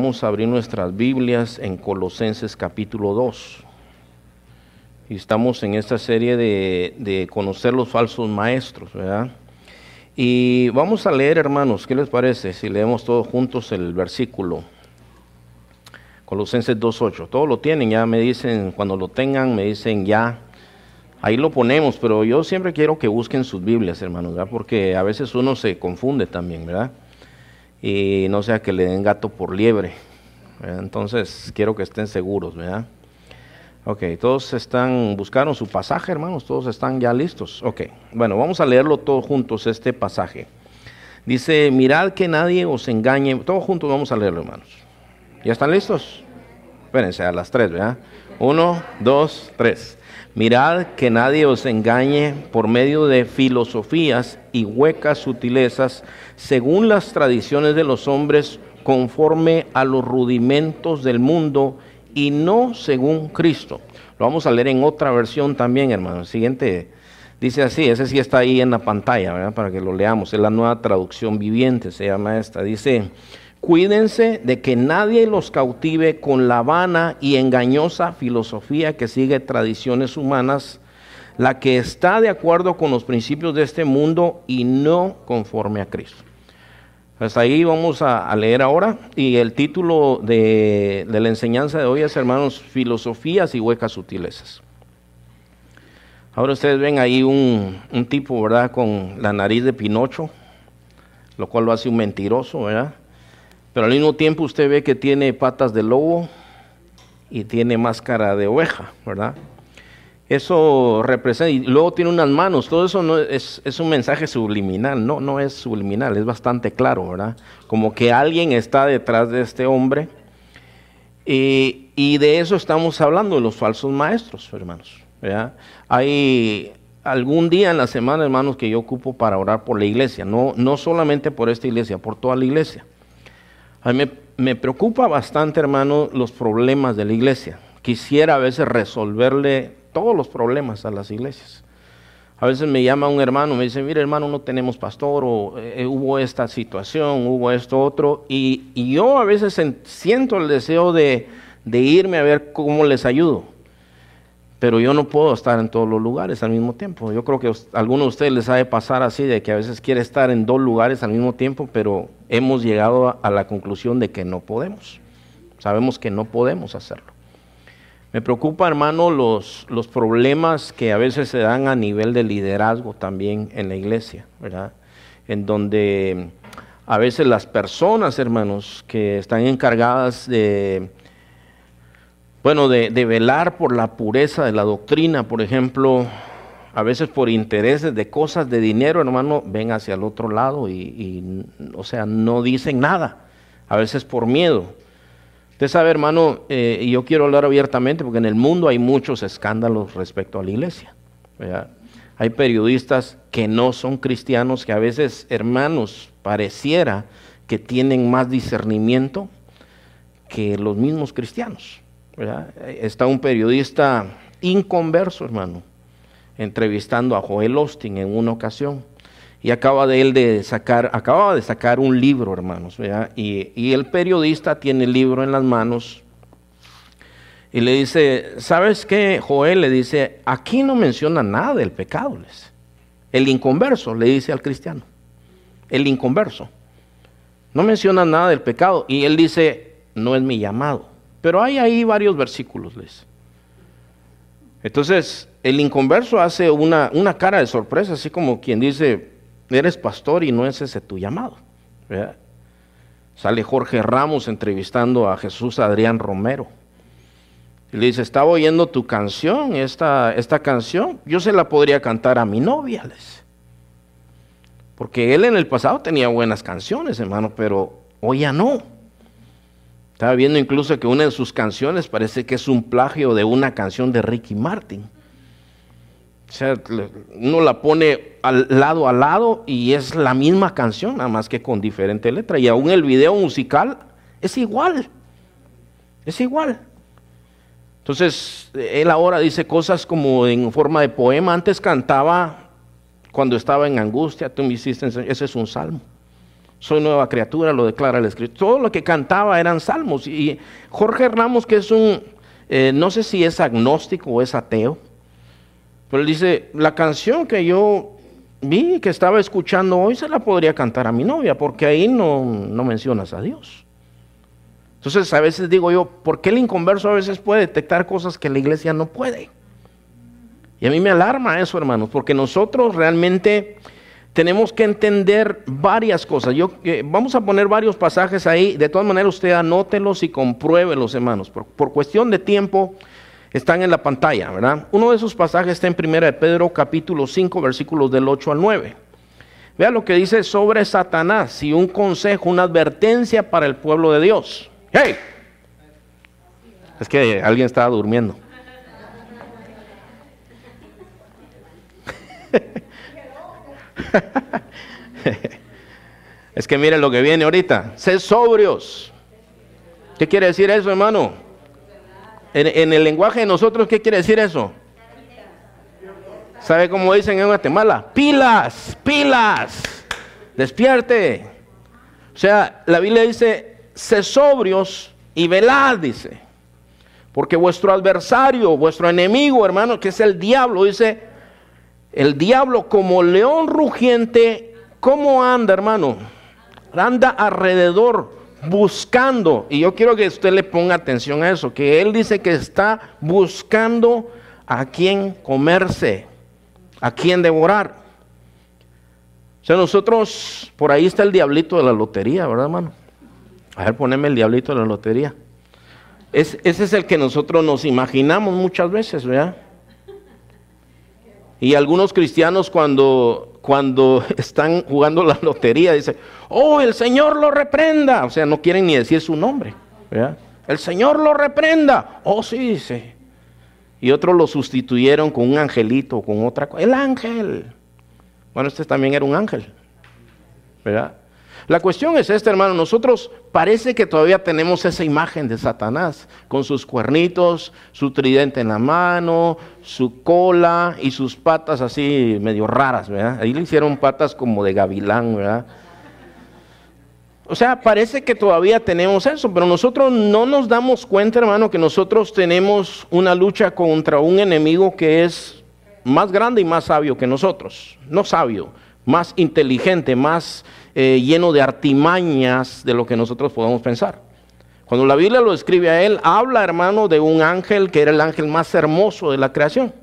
Vamos a abrir nuestras Biblias en Colosenses capítulo 2. Y estamos en esta serie de, conocer los falsos maestros, ¿verdad? Y vamos a leer, hermanos, ¿qué les parece si leemos todos juntos el versículo? Colosenses 2.8. Todos lo tienen, ya me dicen, cuando lo tengan, me dicen ya. Ahí lo ponemos, pero yo siempre quiero que busquen sus Biblias, hermanos, ¿verdad? Porque a veces uno se confunde también, ¿verdad? Y no sea que le den gato por liebre. Entonces quiero que estén seguros, ¿verdad? Ok, todos están, buscaron su pasaje, hermanos, todos están ya listos. Ok, bueno, vamos a leerlo todos juntos, este pasaje. Dice, mirad que nadie os engañe, todos juntos vamos a leerlo, hermanos. ¿Ya están listos? Espérense, a las tres, ¿verdad? Uno, dos, tres. Mirad que nadie os engañe por medio de filosofías y huecas sutilezas, según las tradiciones de los hombres, conforme a los rudimentos del mundo y no según Cristo. Lo vamos a leer en otra versión también, hermano. Siguiente dice así, ese sí está ahí en la pantalla, ¿verdad? Para que lo leamos. Es la nueva traducción viviente, se llama esta. Dice, Cuídense de que nadie los cautive con la vana y engañosa filosofía que sigue tradiciones humanas, la que está de acuerdo con los principios de este mundo y no conforme a Cristo. Hasta ahí vamos a, leer ahora y el título de, la enseñanza de hoy es, hermanos, filosofías y huecas sutilezas. Ahora ustedes ven ahí un, un tipo, ¿verdad?, con la nariz de Pinocho, lo cual lo hace un mentiroso, ¿verdad? Pero al mismo tiempo usted ve que tiene patas de lobo y tiene máscara de oveja, ¿verdad? Eso representa, y luego tiene unas manos, todo eso no es, un mensaje subliminal, no, no es subliminal, es bastante claro, ¿verdad? Como que alguien está detrás de este hombre. Y, de eso estamos hablando, de los falsos maestros, hermanos. Hay algún día en la semana, hermanos, que yo ocupo para orar por la iglesia, no, no solamente por esta iglesia, por toda la iglesia. A mí me, preocupa bastante, hermano, los problemas de la iglesia. Quisiera a veces resolverle todos los problemas a las iglesias. A veces me llama un hermano, me dice, mire hermano, no tenemos pastor, o eh, hubo esta situación, hubo esto otro, y, yo a veces siento el deseo de, de, irme a ver cómo les ayudo, pero yo no puedo estar en todos los lugares al mismo tiempo. Yo creo que a algunos de ustedes les ha de pasar así, de que a veces quiere estar en dos lugares al mismo tiempo, pero hemos llegado a, la conclusión de que no podemos. Sabemos que no podemos hacerlo. Me preocupa, hermano, los, los problemas que a veces se dan a nivel de liderazgo también en la iglesia, ¿verdad? En donde a veces las personas, hermanos, que están encargadas de, bueno, de, velar por la pureza de la doctrina, por ejemplo, a veces por intereses de cosas de dinero, hermano, ven hacia el otro lado y, o sea, no dicen nada. A veces por miedo. Usted sabe, hermano, eh, y yo quiero hablar abiertamente porque en el mundo hay muchos escándalos respecto a la iglesia. Hay periodistas que no son cristianos, que a veces, hermanos, pareciera que tienen más discernimiento que los mismos cristianos. Está un periodista inconverso, hermano, entrevistando a Joel Austin en una ocasión. Y acaba de él de sacar, acababa de sacar un libro, hermanos, y, y, el periodista tiene el libro en las manos y le dice, ¿sabes qué? Joel le dice, aquí no menciona nada del pecado. El inconverso le dice al cristiano, el inconverso. No menciona nada del pecado. Y él dice, no es mi llamado. Pero hay ahí varios versículos, les. Entonces, el inconverso hace una, una, cara de sorpresa, así como quien dice, eres pastor y no es ese tu llamado. Sale Jorge Ramos entrevistando a Jesús Adrián Romero. Y le dice, estaba oyendo tu canción, esta, esta canción, yo se la podría cantar a mi novia, les. Porque él en el pasado tenía buenas canciones, hermano, pero hoy ya no. Estaba viendo incluso que una de sus canciones parece que es un plagio de una canción de Ricky Martin. O sea, uno la pone al lado a lado y es la misma canción, nada más que con diferente letra. Y aún el video musical es igual. Es igual. Entonces, él ahora dice cosas como en forma de poema. Antes cantaba cuando estaba en angustia, tú me hiciste, ese es un salmo. Soy nueva criatura, lo declara el Escrito. Todo lo que cantaba eran salmos. Y Jorge Ramos, que es un, eh, no sé si es agnóstico o es ateo, pero él dice, la canción que yo vi, que estaba escuchando hoy, se la podría cantar a mi novia, porque ahí no, no mencionas a Dios. Entonces a veces digo yo, ¿por qué el inconverso a veces puede detectar cosas que la iglesia no puede? Y a mí me alarma eso, hermanos, porque nosotros realmente tenemos que entender varias cosas. Yo, eh, vamos a poner varios pasajes ahí. De todas maneras, usted anótelos y compruébelos, hermanos. Por, cuestión de tiempo, están en la pantalla, ¿verdad? Uno de esos pasajes está en 1 de Pedro, capítulo 5, versículos del 8 al 9. Vea lo que dice sobre Satanás y un consejo, una advertencia para el pueblo de Dios. ¡Hey! Es que alguien estaba durmiendo. es que miren lo que viene ahorita. Sé sobrios. ¿Qué quiere decir eso, hermano? En, el lenguaje de nosotros, ¿qué quiere decir eso? ¿Sabe cómo dicen en Guatemala? Pilas, pilas. Despierte. O sea, la Biblia dice, sé sobrios y velad, dice. Porque vuestro adversario, vuestro enemigo, hermano, que es el diablo, dice, el diablo como león rugiente, ¿cómo anda, hermano? Anda alrededor buscando, y yo quiero que usted le ponga atención a eso, que él dice que está buscando a quien comerse, a quien devorar. O sea, nosotros, por ahí está el diablito de la lotería, ¿verdad, hermano? A ver, poneme el diablito de la lotería. ese es el que nosotros nos imaginamos muchas veces, ¿verdad? Y algunos cristianos cuando, cuando están jugando la lotería dicen, oh, el Señor lo reprenda. O sea, no quieren ni decir su nombre. El Señor lo reprenda. Oh, sí, dice. Y otros lo sustituyeron con un angelito, con otra cosa. El ángel. Bueno, este también era un ángel. ¿Verdad? La cuestión es esta, hermano. Nosotros parece que todavía tenemos esa imagen de Satanás, con sus cuernitos, su tridente en la mano, su cola y sus patas así medio raras, ¿verdad? Ahí le hicieron patas como de gavilán, ¿verdad? O sea, parece que todavía tenemos eso, pero nosotros no nos damos cuenta, hermano, que nosotros tenemos una lucha contra un enemigo que es más grande y más sabio que nosotros. No sabio, más inteligente, más eh, lleno de artimañas de lo que nosotros podemos pensar. Cuando la Biblia lo escribe a él, habla, hermano, de un ángel que era el ángel más hermoso de la creación.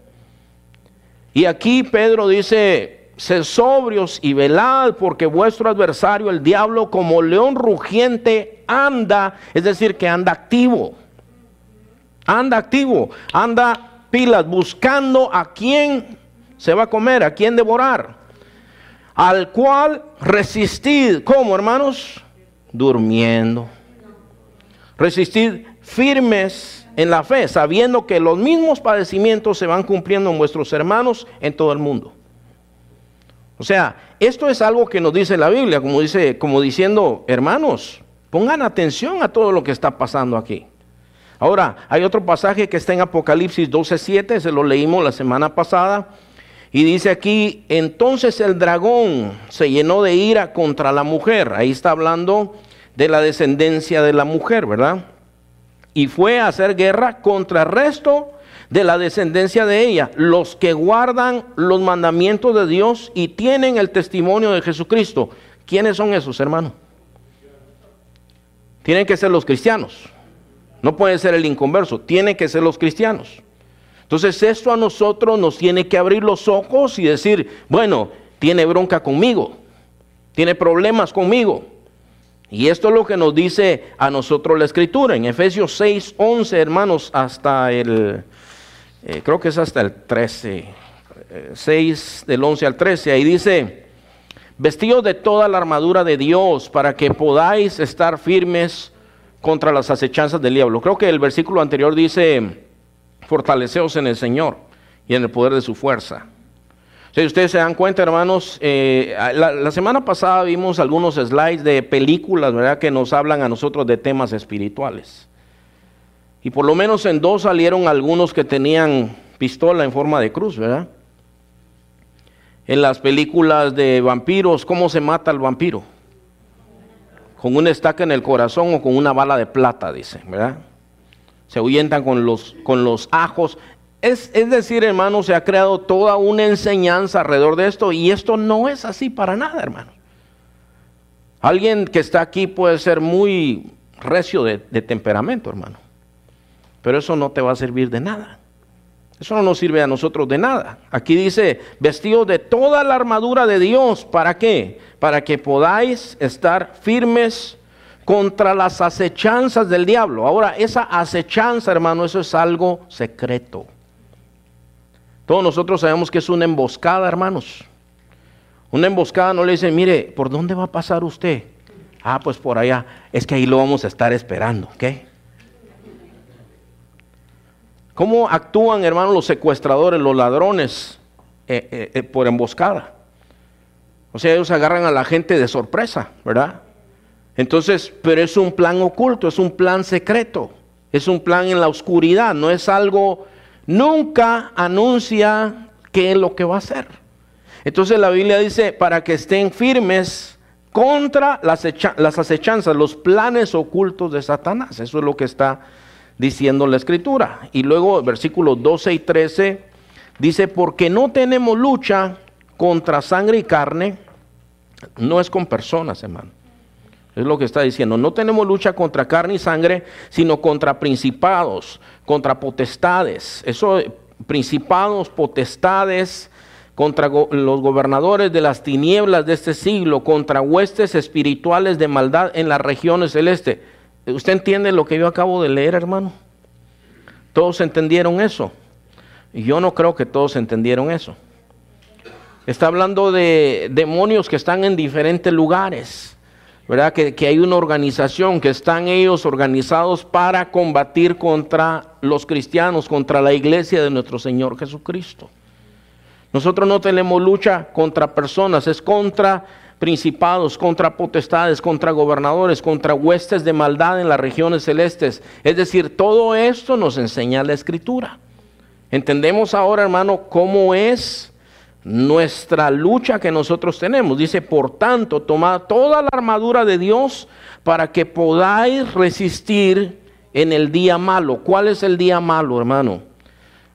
Y aquí Pedro dice, sed sobrios y velad, porque vuestro adversario, el diablo, como león rugiente, anda, es decir, que anda activo. Anda activo, anda pilas, buscando a quién se va a comer, a quién devorar al cual resistid, ¿cómo hermanos? Durmiendo. Resistid firmes en la fe, sabiendo que los mismos padecimientos se van cumpliendo en vuestros hermanos en todo el mundo. O sea, esto es algo que nos dice la Biblia, como dice, como diciendo, hermanos, pongan atención a todo lo que está pasando aquí. Ahora, hay otro pasaje que está en Apocalipsis 12:7, se lo leímos la semana pasada y dice aquí, entonces el dragón se llenó de ira contra la mujer. Ahí está hablando de la descendencia de la mujer, ¿verdad? Y fue a hacer guerra contra el resto de la descendencia de ella, los que guardan los mandamientos de Dios y tienen el testimonio de Jesucristo. ¿Quiénes son esos, hermano? Tienen que ser los cristianos. No puede ser el inconverso, tienen que ser los cristianos. Entonces esto a nosotros nos tiene que abrir los ojos y decir, bueno, tiene bronca conmigo, tiene problemas conmigo. Y esto es lo que nos dice a nosotros la escritura. En Efesios 6, 11, hermanos, hasta el, eh, creo que es hasta el 13, 6 eh, del 11 al 13, ahí dice, vestidos de toda la armadura de Dios para que podáis estar firmes contra las acechanzas del diablo. Creo que el versículo anterior dice, fortaleceos en el Señor y en el poder de su fuerza. Si ustedes se dan cuenta, hermanos, eh, la, semana pasada vimos algunos slides de películas, ¿verdad?, que nos hablan a nosotros de temas espirituales. Y por lo menos en dos salieron algunos que tenían pistola en forma de cruz, ¿verdad? En las películas de vampiros, ¿cómo se mata el vampiro? con una estaca en el corazón o con una bala de plata, dice, ¿verdad? Se ahuyentan con los, con los ajos. Es, es decir, hermano, se ha creado toda una enseñanza alrededor de esto y esto no es así para nada, hermano. Alguien que está aquí puede ser muy recio de, de temperamento, hermano, pero eso no te va a servir de nada. Eso no nos sirve a nosotros de nada. Aquí dice, vestidos de toda la armadura de Dios. ¿Para qué? Para que podáis estar firmes contra las acechanzas del diablo. Ahora, esa acechanza, hermano, eso es algo secreto. Todos nosotros sabemos que es una emboscada, hermanos. Una emboscada no le dice, mire, ¿por dónde va a pasar usted? Ah, pues por allá. Es que ahí lo vamos a estar esperando, ¿ok? ¿Cómo actúan, hermanos, los secuestradores, los ladrones eh, eh, eh, por emboscada? O sea, ellos agarran a la gente de sorpresa, ¿verdad? Entonces, pero es un plan oculto, es un plan secreto, es un plan en la oscuridad, no es algo, nunca anuncia qué es lo que va a hacer. Entonces la Biblia dice, para que estén firmes contra las, las acechanzas, los planes ocultos de Satanás. Eso es lo que está diciendo la escritura. Y luego versículos 12 y 13 dice, porque no tenemos lucha contra sangre y carne, no es con personas, hermano. Es lo que está diciendo. No tenemos lucha contra carne y sangre, sino contra principados, contra potestades. Eso, principados, potestades, contra los gobernadores de las tinieblas de este siglo, contra huestes espirituales de maldad en las regiones celestes. ¿Usted entiende lo que yo acabo de leer, hermano? ¿Todos entendieron eso? Yo no creo que todos entendieron eso. Está hablando de demonios que están en diferentes lugares, ¿verdad? Que, que, hay una organización, que están ellos organizados para combatir contra los cristianos, contra la iglesia de nuestro Señor Jesucristo. Nosotros no tenemos lucha contra personas, es contra principados, contra potestades, contra gobernadores, contra huestes de maldad en las regiones celestes. Es decir, todo esto nos enseña la escritura. Entendemos ahora, hermano, cómo es nuestra lucha que nosotros tenemos. Dice, por tanto, tomad toda la armadura de Dios para que podáis resistir en el día malo. ¿Cuál es el día malo, hermano?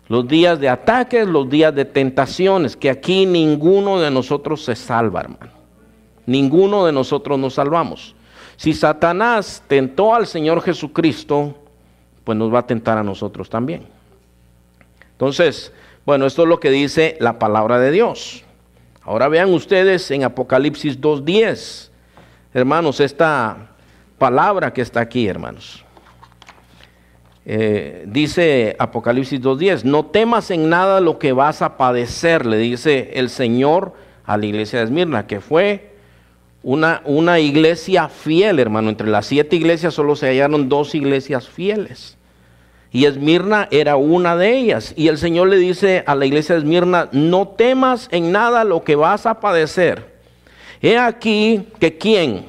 Los días de ataques, los días de tentaciones, que aquí ninguno de nosotros se salva, hermano. Ninguno de nosotros nos salvamos. Si Satanás tentó al Señor Jesucristo, pues nos va a tentar a nosotros también. Entonces, bueno, esto es lo que dice la palabra de Dios. Ahora vean ustedes en Apocalipsis 2.10, hermanos, esta palabra que está aquí, hermanos. Eh, dice Apocalipsis 2.10, no temas en nada lo que vas a padecer, le dice el Señor a la iglesia de Esmirna, que fue una, una iglesia fiel, hermano. Entre las siete iglesias solo se hallaron dos iglesias fieles. Y Esmirna era una de ellas. Y el Señor le dice a la iglesia de Esmirna, no temas en nada lo que vas a padecer. He aquí que quién?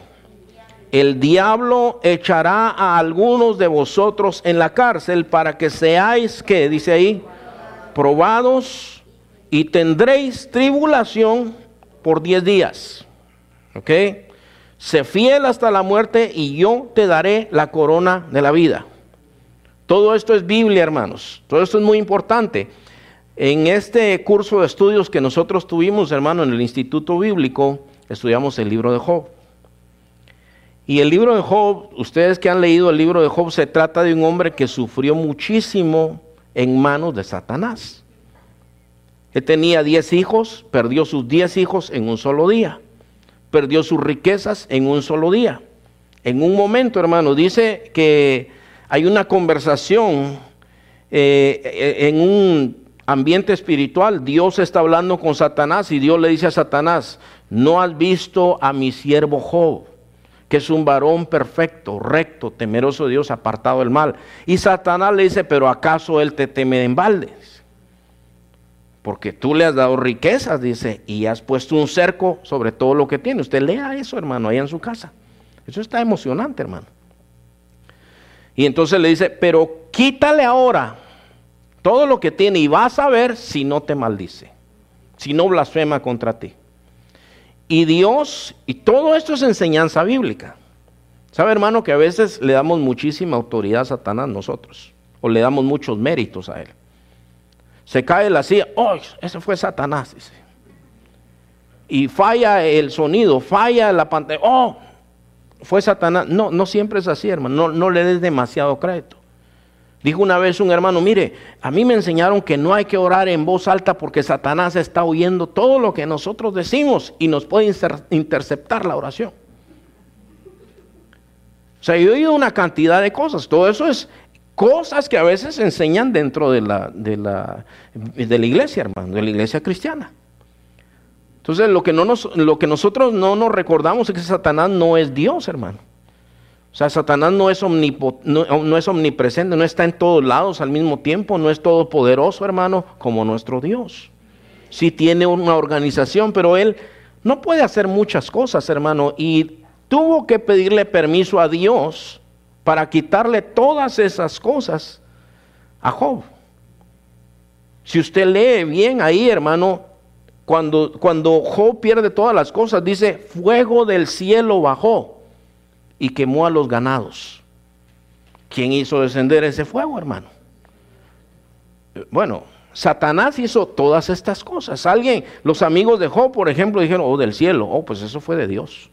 El diablo echará a algunos de vosotros en la cárcel para que seáis, que dice ahí, probados y tendréis tribulación por diez días. ¿Ok? Sé fiel hasta la muerte y yo te daré la corona de la vida. Todo esto es Biblia, hermanos. Todo esto es muy importante. En este curso de estudios que nosotros tuvimos, hermano, en el Instituto Bíblico, estudiamos el libro de Job. Y el libro de Job, ustedes que han leído el libro de Job, se trata de un hombre que sufrió muchísimo en manos de Satanás. Él tenía diez hijos, perdió sus diez hijos en un solo día perdió sus riquezas en un solo día. En un momento, hermano, dice que hay una conversación eh, en un ambiente espiritual. Dios está hablando con Satanás y Dios le dice a Satanás, no has visto a mi siervo Job, que es un varón perfecto, recto, temeroso de Dios, apartado del mal. Y Satanás le dice, pero ¿acaso él te teme en balde? porque tú le has dado riquezas, dice, y has puesto un cerco sobre todo lo que tiene. Usted lea eso, hermano, ahí en su casa. Eso está emocionante, hermano. Y entonces le dice, pero quítale ahora todo lo que tiene y vas a ver si no te maldice, si no blasfema contra ti. Y Dios, y todo esto es enseñanza bíblica. ¿Sabe, hermano, que a veces le damos muchísima autoridad a Satanás nosotros? O le damos muchos méritos a él. Se cae la silla, ¡oh! Ese fue Satanás, dice. Y falla el sonido, falla la pantalla, ¡oh! Fue Satanás. No, no siempre es así, hermano. No, no le des demasiado crédito. Dijo una vez un hermano, mire, a mí me enseñaron que no hay que orar en voz alta porque Satanás está oyendo todo lo que nosotros decimos y nos puede interceptar la oración. O sea, yo he oído una cantidad de cosas. Todo eso es cosas que a veces se enseñan dentro de la, de la, de la iglesia, hermano, de la iglesia cristiana. Entonces, lo que, no nos, lo que nosotros no nos recordamos es que Satanás no es Dios, hermano. O sea, Satanás no es, no, es omnipresente, no está en todos lados al mismo tiempo, no es todopoderoso, hermano, como nuestro Dios. Sí tiene una organización, pero él no puede hacer muchas cosas, hermano, y tuvo que pedirle permiso a Dios para quitarle todas esas cosas a Job. Si usted lee bien ahí, hermano, cuando, cuando Job pierde todas las cosas, dice, fuego del cielo bajó y quemó a los ganados. ¿Quién hizo descender ese fuego, hermano? Bueno, Satanás hizo todas estas cosas. Alguien, los amigos de Job, por ejemplo, dijeron, oh, del cielo, oh, pues eso fue de Dios.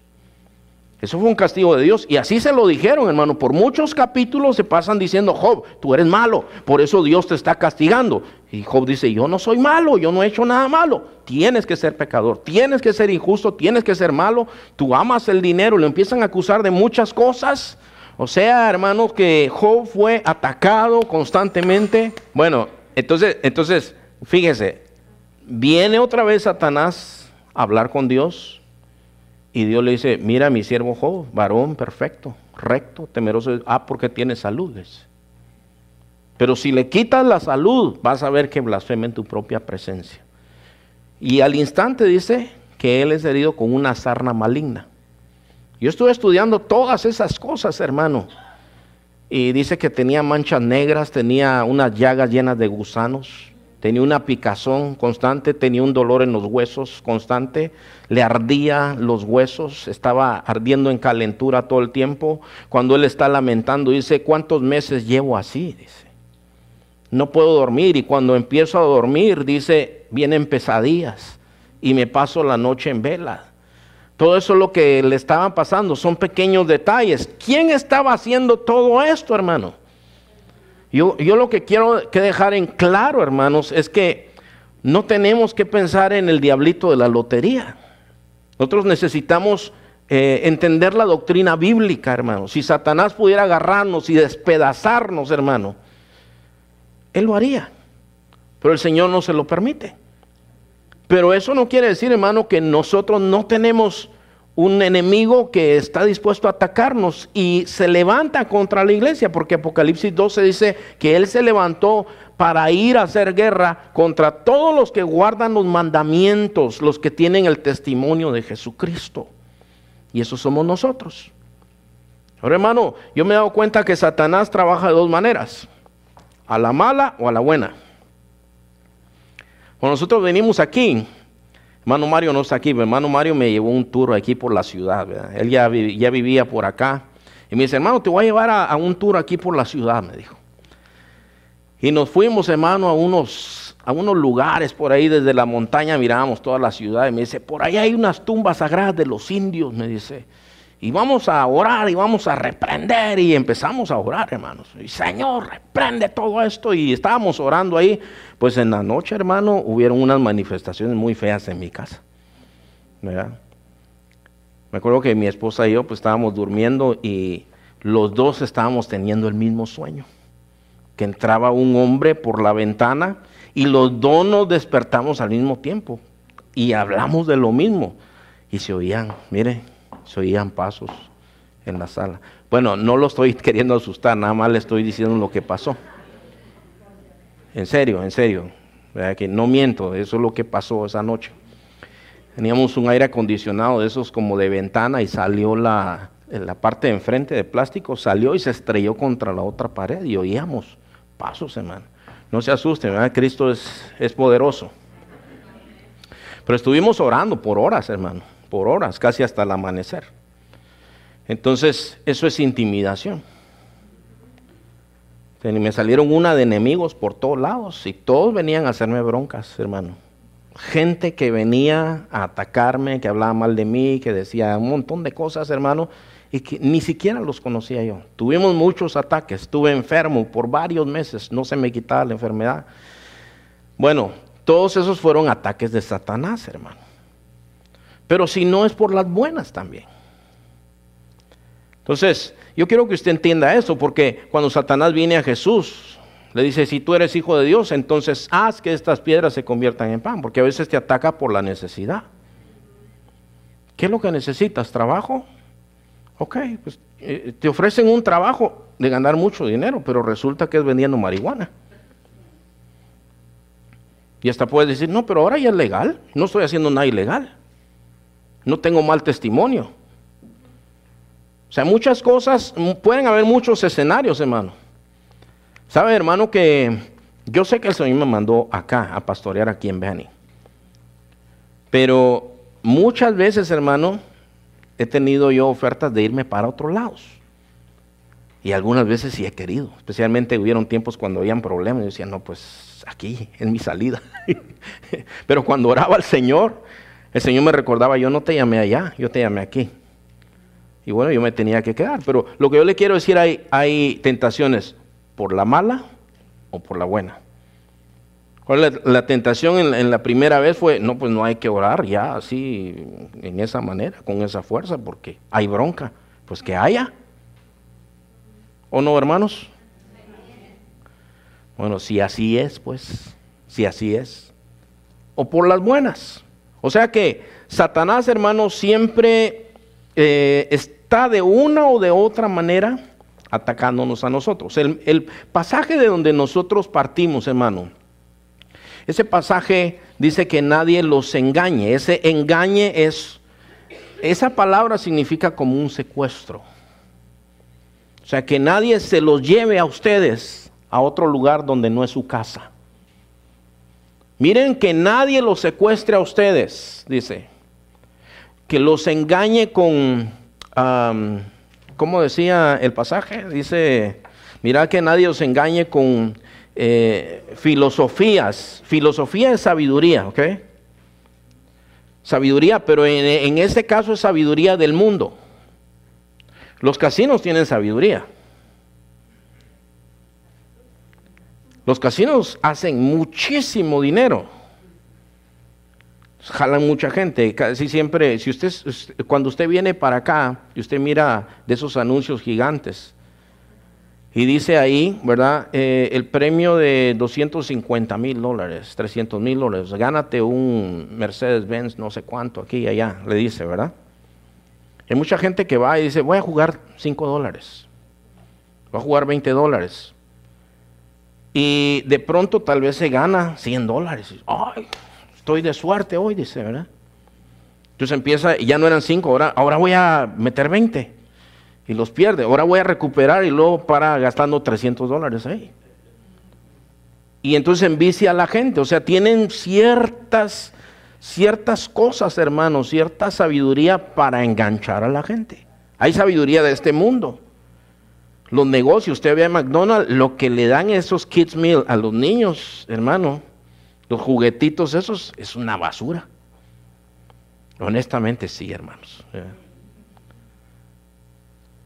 Eso fue un castigo de Dios. Y así se lo dijeron, hermano. Por muchos capítulos se pasan diciendo, Job, tú eres malo, por eso Dios te está castigando. Y Job dice, yo no soy malo, yo no he hecho nada malo. Tienes que ser pecador, tienes que ser injusto, tienes que ser malo. Tú amas el dinero, le empiezan a acusar de muchas cosas. O sea, hermanos, que Job fue atacado constantemente. Bueno, entonces, entonces, fíjese, viene otra vez Satanás a hablar con Dios y Dios le dice, mira mi siervo Job, varón perfecto, recto, temeroso. Ah, porque tiene salud. Pero si le quitas la salud, vas a ver que blasfema en tu propia presencia. Y al instante dice que él es herido con una sarna maligna. Yo estuve estudiando todas esas cosas, hermano. Y dice que tenía manchas negras, tenía unas llagas llenas de gusanos, tenía una picazón constante, tenía un dolor en los huesos constante, le ardía los huesos, estaba ardiendo en calentura todo el tiempo. Cuando él está lamentando, dice, ¿cuántos meses llevo así? Dice, no puedo dormir y cuando empiezo a dormir, dice, vienen pesadillas y me paso la noche en vela. Todo eso es lo que le estaba pasando, son pequeños detalles. ¿Quién estaba haciendo todo esto, hermano? Yo, yo lo que quiero que dejar en claro, hermanos, es que no tenemos que pensar en el diablito de la lotería. Nosotros necesitamos eh, entender la doctrina bíblica, hermano. Si Satanás pudiera agarrarnos y despedazarnos, hermano, él lo haría. Pero el Señor no se lo permite. Pero eso no quiere decir, hermano, que nosotros no tenemos un enemigo que está dispuesto a atacarnos y se levanta contra la iglesia, porque Apocalipsis 12 dice que Él se levantó para ir a hacer guerra contra todos los que guardan los mandamientos, los que tienen el testimonio de Jesucristo. Y eso somos nosotros. Ahora hermano, yo me he dado cuenta que Satanás trabaja de dos maneras, a la mala o a la buena. Cuando nosotros venimos aquí, Hermano Mario no está aquí, mi hermano Mario me llevó un tour aquí por la ciudad, él ya, ya, vivía por acá. Y me dice, hermano, te voy a llevar a, un tour aquí por la ciudad, me dijo. Y nos fuimos, hermano, a unos, a unos lugares por ahí, desde la montaña mirábamos toda la ciudad. Y me dice, por ahí hay unas tumbas sagradas de los indios, me dice. Y vamos a orar y vamos a reprender. Y empezamos a orar, hermanos. Y Señor, reprende todo esto. Y estábamos orando ahí. Pues en la noche, hermano, hubieron unas manifestaciones muy feas en mi casa. Me acuerdo que mi esposa y yo pues estábamos durmiendo y los dos estábamos teniendo el mismo sueño. Que entraba un hombre por la ventana y los dos nos despertamos al mismo tiempo y hablamos de lo mismo. Y se oían, mire, se oían pasos en la sala. Bueno, no lo estoy queriendo asustar, nada más le estoy diciendo lo que pasó. En serio, en serio. Que no miento, eso es lo que pasó esa noche. Teníamos un aire acondicionado de esos como de ventana y salió la, la parte de enfrente de plástico, salió y se estrelló contra la otra pared y oíamos pasos, hermano. No se asusten, ¿verdad? Cristo es, es poderoso. Pero estuvimos orando por horas, hermano, por horas, casi hasta el amanecer. Entonces, eso es intimidación. Me salieron una de enemigos por todos lados y todos venían a hacerme broncas, hermano. Gente que venía a atacarme, que hablaba mal de mí, que decía un montón de cosas, hermano, y que ni siquiera los conocía yo. Tuvimos muchos ataques, estuve enfermo por varios meses, no se me quitaba la enfermedad. Bueno, todos esos fueron ataques de Satanás, hermano. Pero si no es por las buenas también. Entonces, yo quiero que usted entienda eso, porque cuando Satanás viene a Jesús, le dice, si tú eres hijo de Dios, entonces haz que estas piedras se conviertan en pan, porque a veces te ataca por la necesidad. ¿Qué es lo que necesitas? ¿Trabajo? Ok, pues eh, te ofrecen un trabajo de ganar mucho dinero, pero resulta que es vendiendo marihuana. Y hasta puedes decir, no, pero ahora ya es legal, no estoy haciendo nada ilegal, no tengo mal testimonio. O sea, muchas cosas, pueden haber muchos escenarios, hermano. ¿Sabe, hermano, que yo sé que el Señor me mandó acá a pastorear aquí en Beni? Pero muchas veces, hermano, he tenido yo ofertas de irme para otros lados. Y algunas veces sí he querido. Especialmente hubieron tiempos cuando habían problemas. Yo decía, no, pues aquí, en mi salida. Pero cuando oraba al Señor, el Señor me recordaba, yo no te llamé allá, yo te llamé aquí. Y bueno, yo me tenía que quedar. Pero lo que yo le quiero decir, hay, hay tentaciones por la mala o por la buena. ¿Cuál la, tentación en, la primera vez fue, no, pues no hay que orar ya así, en esa manera, con esa fuerza, porque hay bronca. Pues que haya. ¿O no, hermanos? Bueno, si así es, pues, si así es. O por las buenas. O sea que Satanás, hermanos, siempre eh, está de una o de otra manera atacándonos a nosotros. El, el pasaje de donde nosotros partimos, hermano, ese pasaje dice que nadie los engañe. Ese engañe es, esa palabra significa como un secuestro. O sea, que nadie se los lleve a ustedes a otro lugar donde no es su casa. Miren que nadie los secuestre a ustedes, dice. Que los engañe con, ¿cómo decía el pasaje? Dice, mira que nadie los engañe con eh, filosofías. Filosofía es sabiduría, ¿ok? Sabiduría, pero en, en este caso es sabiduría del mundo. Los casinos tienen sabiduría. Los casinos hacen muchísimo dinero. Jalan mucha gente. Casi siempre, si usted, cuando usted viene para acá y usted mira de esos anuncios gigantes, y dice ahí, ¿verdad? Eh, el premio de 250 mil dólares, 300 mil dólares. Gánate un Mercedes-Benz, no sé cuánto, aquí y allá, le dice, ¿verdad? Hay mucha gente que va y dice, voy a jugar 5 dólares. Voy a jugar 20 dólares. Y de pronto tal vez se gana 100 dólares. Ay, estoy de suerte hoy, dice, ¿verdad? Entonces empieza, y ya no eran 5, ahora, ahora voy a meter 20 y los pierde. Ahora voy a recuperar y luego para gastando 300 dólares ahí. Y entonces envicia a la gente. O sea, tienen ciertas, ciertas cosas, hermanos, cierta sabiduría para enganchar a la gente. Hay sabiduría de este mundo. Los negocios, usted ve a McDonald's, lo que le dan esos kids meal a los niños, hermano, los juguetitos esos, es una basura. Honestamente sí, hermanos.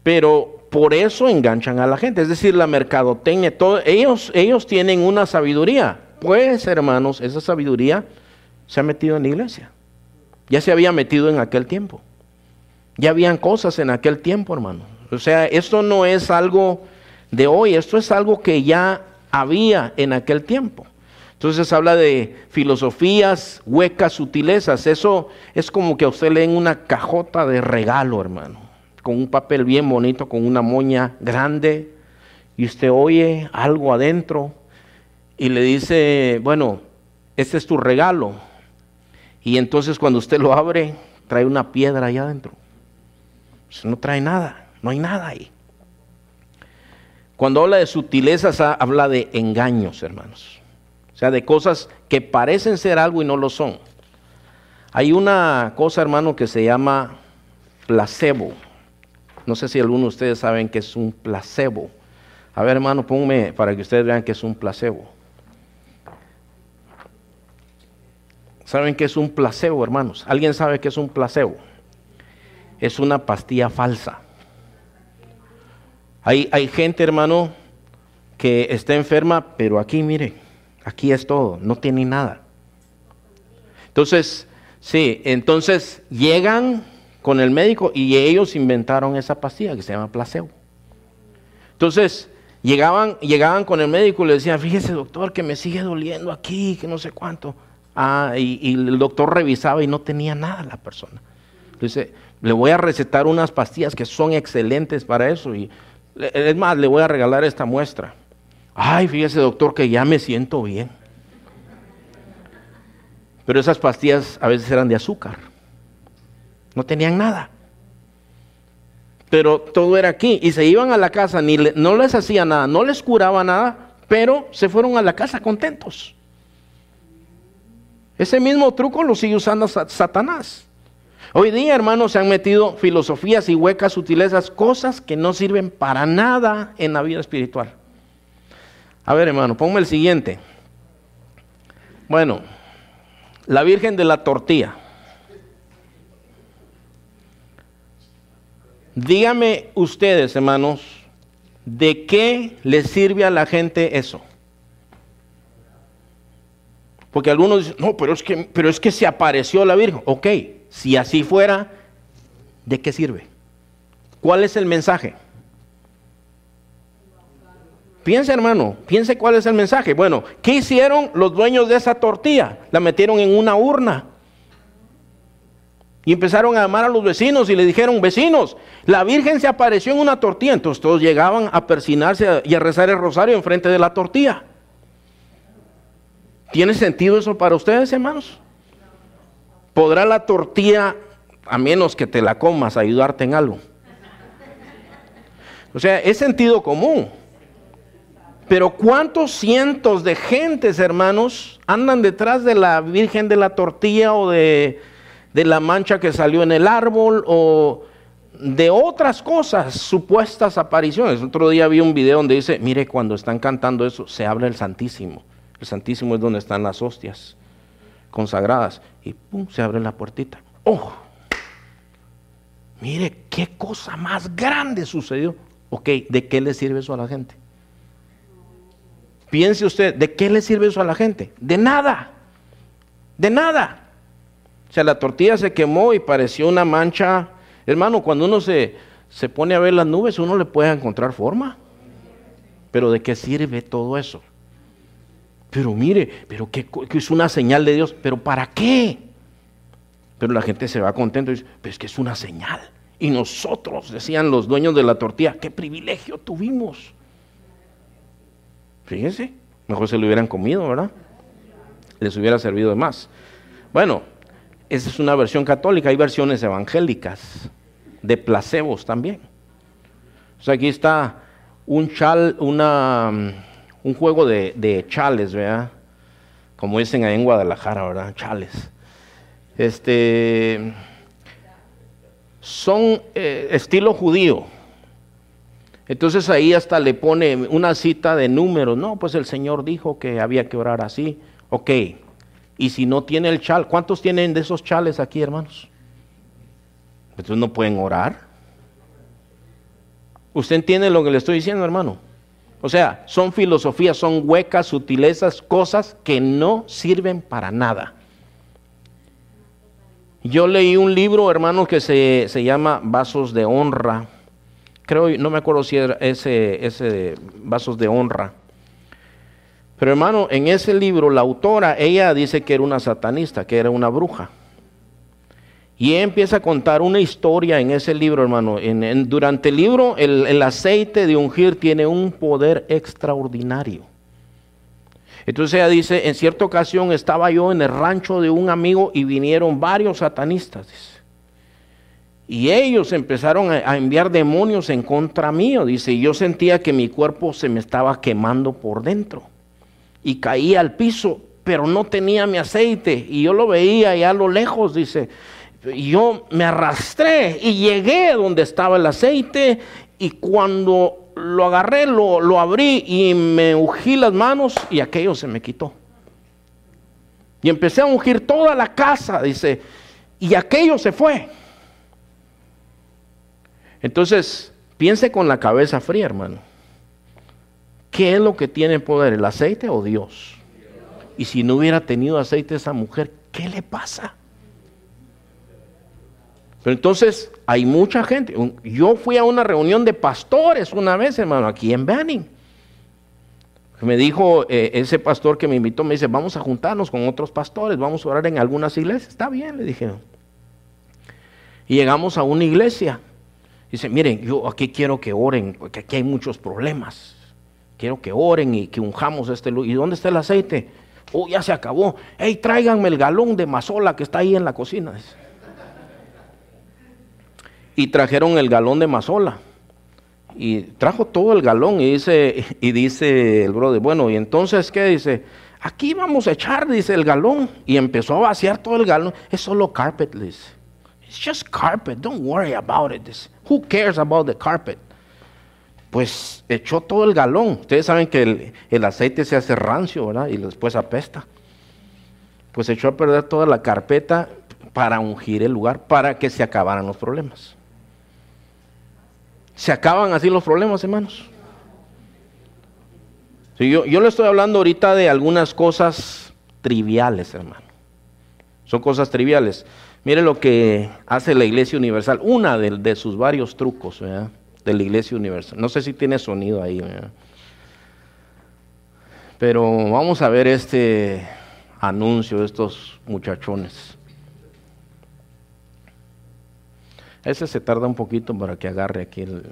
Pero por eso enganchan a la gente, es decir, la mercadotecnia, ellos, ellos tienen una sabiduría. Pues, hermanos, esa sabiduría se ha metido en la iglesia. Ya se había metido en aquel tiempo. Ya habían cosas en aquel tiempo, hermano. O sea, esto no es algo de hoy, esto es algo que ya había en aquel tiempo. Entonces habla de filosofías, huecas, sutilezas. Eso es como que a usted le den una cajota de regalo, hermano con un papel bien bonito, con una moña grande, y usted oye algo adentro y le dice, bueno, este es tu regalo. Y entonces cuando usted lo abre, trae una piedra ahí adentro. no trae nada, no hay nada ahí. Cuando habla de sutilezas, habla de engaños, hermanos. O sea, de cosas que parecen ser algo y no lo son. Hay una cosa, hermano, que se llama placebo. No sé si algunos de ustedes saben que es un placebo. A ver, hermano, ponme para que ustedes vean que es un placebo. ¿Saben qué es un placebo, hermanos? ¿Alguien sabe qué es un placebo? Es una pastilla falsa. Hay, hay gente, hermano, que está enferma, pero aquí, mire, aquí es todo, no tiene nada. Entonces, sí, entonces llegan con el médico y ellos inventaron esa pastilla que se llama placebo. Entonces, llegaban, llegaban con el médico y le decían, fíjese doctor, que me sigue doliendo aquí, que no sé cuánto. Ah, y, el doctor revisaba y no tenía nada la persona. Dice, le voy a recetar unas pastillas que son excelentes para eso. Y es más, le voy a regalar esta muestra. Ay, fíjese doctor que ya me siento bien. Pero esas pastillas a veces eran de azúcar. No tenían nada. Pero todo era aquí. Y se iban a la casa, ni no les hacía nada, no les curaba nada, pero se fueron a la casa contentos. Ese mismo truco lo sigue usando Satanás. Hoy día, hermanos, se han metido filosofías y huecas sutilezas, cosas que no sirven para nada en la vida espiritual. A ver, hermano, ponme el siguiente. Bueno, la Virgen de la Tortilla. Dígame ustedes, hermanos, ¿de qué le sirve a la gente eso? Porque algunos dicen, no, pero es que, pero es que se apareció la Virgen. Ok, si así fuera, ¿de qué sirve? ¿Cuál es el mensaje? Piense, hermano, piense cuál es el mensaje. Bueno, ¿qué hicieron los dueños de esa tortilla? La metieron en una urna. Y empezaron a llamar a los vecinos y le dijeron, vecinos, la Virgen se apareció en una tortilla. Entonces todos llegaban a persinarse y a rezar el rosario enfrente de la tortilla. ¿Tiene sentido eso para ustedes, hermanos? ¿Podrá la tortilla, a menos que te la comas, ayudarte en algo? O sea, es sentido común. Pero ¿cuántos cientos de gentes, hermanos, andan detrás de la Virgen de la tortilla o de, de la mancha que salió en el árbol o de otras cosas, supuestas apariciones? Otro día vi un video donde dice, mire, cuando están cantando eso, se habla el Santísimo. El Santísimo es donde están las hostias consagradas. Y pum, se abre la puertita. ¡Oh! Mire, qué cosa más grande sucedió. Ok, ¿de qué le sirve eso a la gente? Piense usted, ¿de qué le sirve eso a la gente? De nada. De nada. O sea, la tortilla se quemó y pareció una mancha. Hermano, cuando uno se, se pone a ver las nubes, uno le puede encontrar forma. Pero ¿de qué sirve todo eso? Pero mire, pero que, es una señal de Dios, pero ¿para qué? Pero la gente se va contento y dice, pero es que es una señal. Y nosotros, decían los dueños de la tortilla, qué privilegio tuvimos. Fíjense, mejor se lo hubieran comido, ¿verdad? Les hubiera servido de más. Bueno, esa es una versión católica, hay versiones evangélicas, de placebos también. O sea, aquí está un chal, una un juego de, chales, ¿verdad? Como dicen ahí en Guadalajara, ¿verdad? Chales. Este, son eh, estilo judío. Entonces ahí hasta le pone una cita de números. No, pues el Señor dijo que había que orar así. Ok. Y si no tiene el chal, ¿cuántos tienen de esos chales aquí, hermanos? Entonces no pueden orar. ¿Usted entiende lo que le estoy diciendo, hermano? O sea, son filosofías, son huecas, sutilezas, cosas que no sirven para nada. Yo leí un libro, hermano, que se, llama Vasos de Honra. Creo, no me acuerdo si era ese, ese Vasos de Honra. Pero hermano, en ese libro la autora, ella dice que era una satanista, que era una bruja. Y empieza a contar una historia en ese libro, hermano. En, durante el libro, el, aceite de ungir tiene un poder extraordinario. Entonces ella dice, en cierta ocasión estaba yo en el rancho de un amigo y vinieron varios satanistas. Y ellos empezaron a, a enviar demonios en contra mío. Dice, y yo sentía que mi cuerpo se me estaba quemando por dentro. Y caía al piso, pero no tenía mi aceite. Y yo lo veía ya a lo lejos, dice yo me arrastré y llegué donde estaba el aceite y cuando lo agarré, lo, lo abrí y me ungí las manos y aquello se me quitó. Y empecé a ungir toda la casa, dice, y aquello se fue. Entonces, piense con la cabeza fría, hermano. ¿Qué es lo que tiene poder, el aceite o Dios? Y si no hubiera tenido aceite esa mujer, ¿qué le pasa? Pero entonces hay mucha gente. Yo fui a una reunión de pastores una vez, hermano, aquí en Banning. Me dijo eh, ese pastor que me invitó, me dice, vamos a juntarnos con otros pastores, vamos a orar en algunas iglesias. Está bien, le dije. Y llegamos a una iglesia. Dice, miren, yo aquí quiero que oren, porque aquí hay muchos problemas. Quiero que oren y que unjamos este lugar. ¿Y dónde está el aceite? Oh, ya se acabó. Hey, tráiganme el galón de mazola que está ahí en la cocina. Y trajeron el galón de mazola. Y trajo todo el galón y dice, y dice el brother, bueno, y entonces, ¿qué dice? Aquí vamos a echar, dice el galón. Y empezó a vaciar todo el galón. Es solo carpet, dice. It's just carpet, don't worry about it. Who cares about the carpet? Pues echó todo el galón. Ustedes saben que el, el aceite se hace rancio, ¿verdad? Y después apesta. Pues echó a perder toda la carpeta para ungir el lugar, para que se acabaran los problemas. Se acaban así los problemas, hermanos. yo, yo le estoy hablando ahorita de algunas cosas triviales, hermano. Son cosas triviales. Mire lo que hace la Iglesia Universal, una de, sus varios trucos de la Iglesia Universal. No sé si tiene sonido ahí. Pero vamos a ver este anuncio de estos muchachones. Ese se tarda un poquito para que agarre aquí el...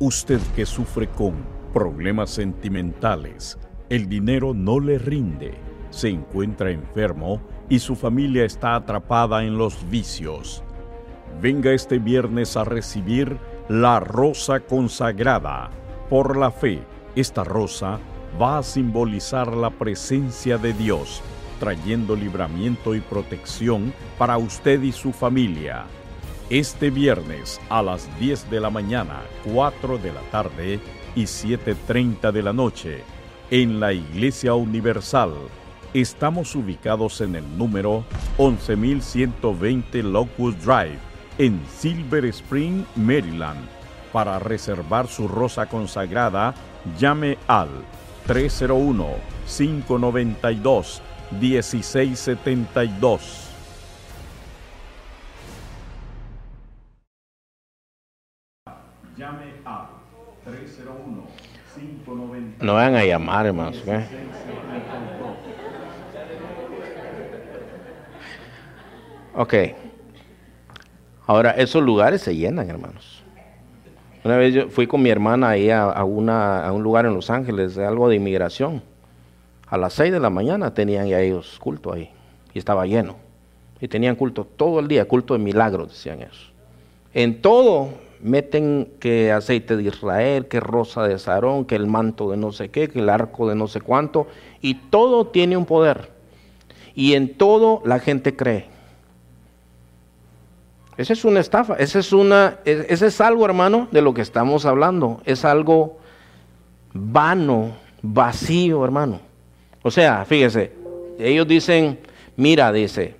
Usted que sufre con problemas sentimentales, el dinero no le rinde, se encuentra enfermo y su familia está atrapada en los vicios. Venga este viernes a recibir la rosa consagrada. Por la fe, esta rosa va a simbolizar la presencia de Dios trayendo libramiento y protección para usted y su familia. Este viernes a las 10 de la mañana, 4 de la tarde y 7.30 de la noche, en la Iglesia Universal. Estamos ubicados en el número 11120 Locust Drive, en Silver Spring, Maryland. Para reservar su rosa consagrada, llame al 301 592 1672. Llame a 301 590. No van a llamar, hermanos. ¿eh? Ok. Ahora, esos lugares se llenan, hermanos. Una vez yo fui con mi hermana ahí a, una, a un lugar en Los Ángeles, de algo de inmigración a las 6 de la mañana tenían ya ellos culto ahí y estaba lleno. Y tenían culto todo el día, culto de milagros, decían eso. En todo meten que aceite de Israel, que rosa de Sarón, que el manto de no sé qué, que el arco de no sé cuánto, y todo tiene un poder. Y en todo la gente cree. Esa es una estafa, esa es una, ese es algo, hermano, de lo que estamos hablando. Es algo vano, vacío, hermano. O sea, fíjese, ellos dicen, mira, dice,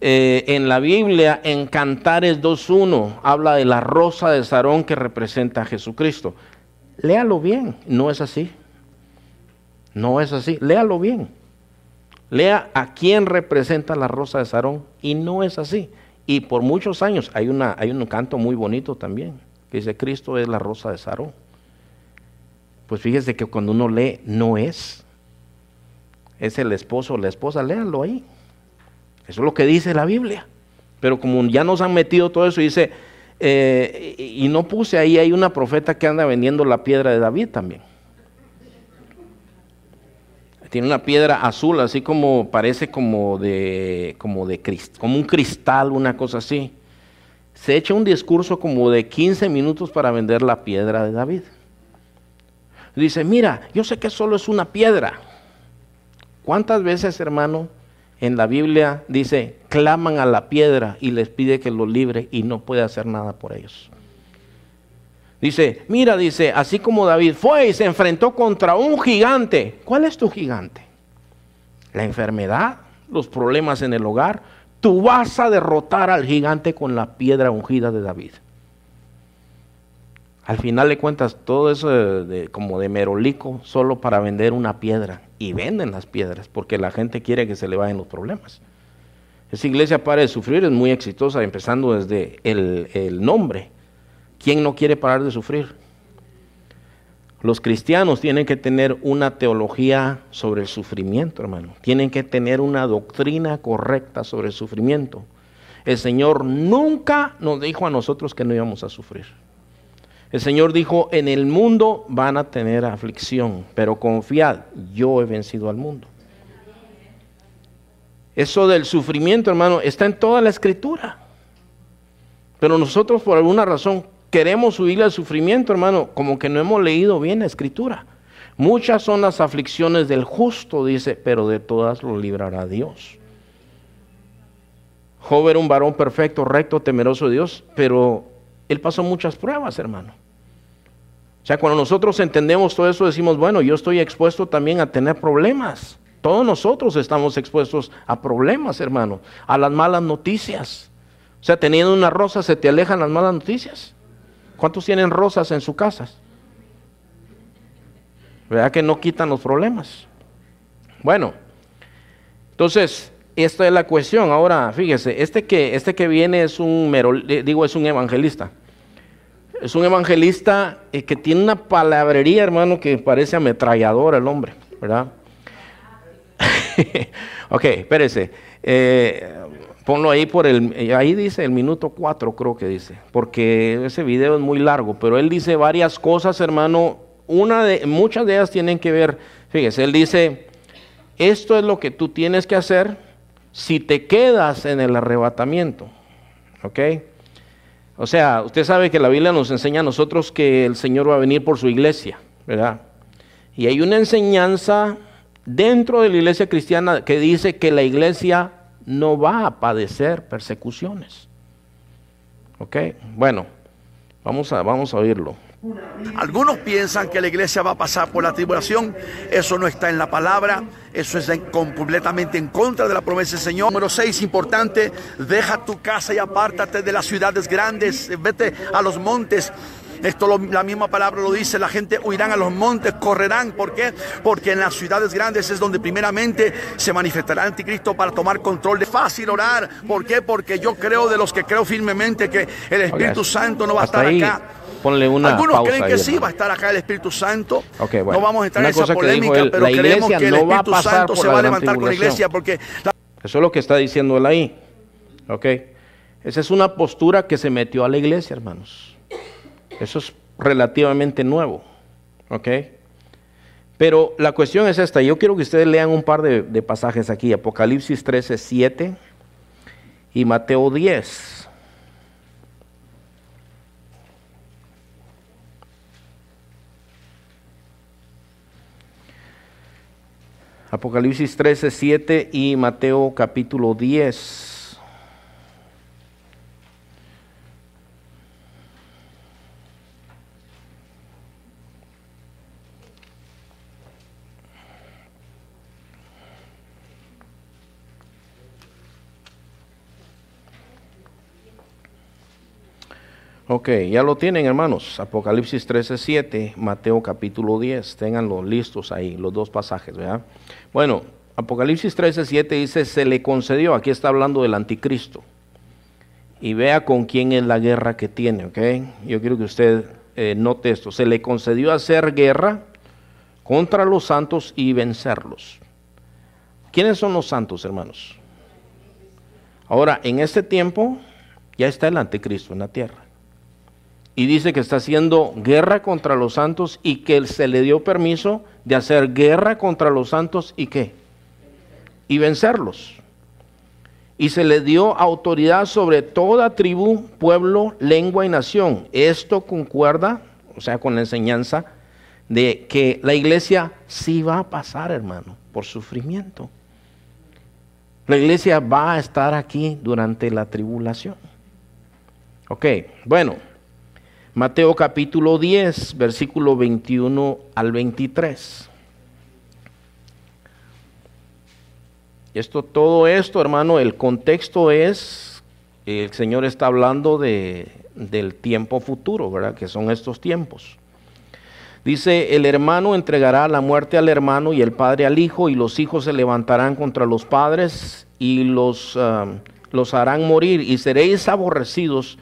eh, en la Biblia, en Cantares 2.1, habla de la rosa de Sarón que representa a Jesucristo. Léalo bien, no es así. No es así, léalo bien. Lea a quién representa la rosa de Sarón y no es así. Y por muchos años hay, una, hay un canto muy bonito también, que dice, Cristo es la rosa de Sarón. Pues fíjese que cuando uno lee, no es es el esposo o la esposa, léanlo ahí. Eso es lo que dice la Biblia. Pero como ya nos han metido todo eso, dice, eh, y no puse ahí, hay una profeta que anda vendiendo la piedra de David también. Tiene una piedra azul, así como parece como de, como de como un cristal, una cosa así. Se echa un discurso como de 15 minutos para vender la piedra de David. Dice, mira, yo sé que solo es una piedra, ¿Cuántas veces, hermano, en la Biblia dice, claman a la piedra y les pide que los libre y no puede hacer nada por ellos. Dice, mira, dice, así como David fue y se enfrentó contra un gigante. ¿Cuál es tu gigante? La enfermedad, los problemas en el hogar. Tú vas a derrotar al gigante con la piedra ungida de David. Al final le cuentas todo eso de, como de merolico solo para vender una piedra. Y venden las piedras porque la gente quiere que se le vayan los problemas. Esa iglesia para de sufrir es muy exitosa, empezando desde el, el nombre. ¿Quién no quiere parar de sufrir? Los cristianos tienen que tener una teología sobre el sufrimiento, hermano. Tienen que tener una doctrina correcta sobre el sufrimiento. El Señor nunca nos dijo a nosotros que no íbamos a sufrir. El Señor dijo, en el mundo van a tener aflicción, pero confiad, yo he vencido al mundo. Eso del sufrimiento, hermano, está en toda la escritura. Pero nosotros por alguna razón queremos huir al sufrimiento, hermano, como que no hemos leído bien la escritura. Muchas son las aflicciones del justo, dice, pero de todas lo librará Dios. Job era un varón perfecto, recto, temeroso de Dios, pero él pasó muchas pruebas, hermano. O sea, cuando nosotros entendemos todo eso, decimos, bueno, yo estoy expuesto también a tener problemas. Todos nosotros estamos expuestos a problemas, hermano, a las malas noticias. O sea, teniendo una rosa, ¿se te alejan las malas noticias? ¿Cuántos tienen rosas en su casa? ¿Verdad que no quitan los problemas? Bueno, entonces, esta es la cuestión. Ahora, fíjese, este que, este que viene es un, eh, digo, es un evangelista. Es un evangelista eh, que tiene una palabrería, hermano, que parece ametrallador el hombre, ¿verdad? ok, espérese. Eh, ponlo ahí por el, eh, ahí dice el minuto 4 creo que dice, porque ese video es muy largo, pero él dice varias cosas, hermano, una de, muchas de ellas tienen que ver, fíjese, él dice, esto es lo que tú tienes que hacer si te quedas en el arrebatamiento, ¿ok? O sea, usted sabe que la Biblia nos enseña a nosotros que el Señor va a venir por su iglesia, ¿verdad? Y hay una enseñanza dentro de la iglesia cristiana que dice que la iglesia no va a padecer persecuciones. ¿Ok? Bueno, vamos a, vamos a oírlo. Algunos piensan que la iglesia va a pasar por la tribulación. Eso no está en la palabra. Eso es completamente en contra de la promesa del Señor. Número 6, importante. Deja tu casa y apártate de las ciudades grandes. Vete a los montes. Esto la misma palabra lo dice, la gente huirán a los montes, correrán. ¿Por qué? Porque en las ciudades grandes es donde primeramente se manifestará el anticristo para tomar control. Es fácil orar. ¿Por qué? Porque yo creo de los que creo firmemente que el Espíritu Santo no va a estar acá ponle una Algunos creen que sí va a estar acá el Espíritu Santo. No vamos a entrar en esa polémica, pero creemos que el Espíritu Santo se va a levantar con la iglesia porque... Eso es lo que está diciendo él ahí. ¿Ok? Esa es una postura que se metió a la iglesia, hermanos. Eso es relativamente nuevo. ¿Ok? Pero la cuestión es esta. Yo quiero que ustedes lean un par de, de pasajes aquí. Apocalipsis 13, 7 y Mateo 10. Apocalipsis 13, 7 y Mateo capítulo 10. Ok, ya lo tienen hermanos. Apocalipsis 13, 7, Mateo capítulo 10. Ténganlo listos ahí, los dos pasajes, ¿verdad? Bueno, Apocalipsis 13, 7 dice, se le concedió, aquí está hablando del anticristo. Y vea con quién es la guerra que tiene, ¿ok? Yo quiero que usted eh, note esto. Se le concedió hacer guerra contra los santos y vencerlos. ¿Quiénes son los santos, hermanos? Ahora, en este tiempo ya está el anticristo en la tierra. Y dice que está haciendo guerra contra los santos y que se le dio permiso de hacer guerra contra los santos y qué? Y vencerlos. Y se le dio autoridad sobre toda tribu, pueblo, lengua y nación. Esto concuerda, o sea, con la enseñanza de que la iglesia sí va a pasar, hermano, por sufrimiento. La iglesia va a estar aquí durante la tribulación. Ok, bueno, Mateo capítulo 10, versículo 21 al 23. Esto, todo esto, hermano, el contexto es, el Señor está hablando de, del tiempo futuro, ¿verdad? Que son estos tiempos. Dice, el hermano entregará la muerte al hermano y el padre al hijo, y los hijos se levantarán contra los padres y los, ah, los harán morir, y seréis aborrecidos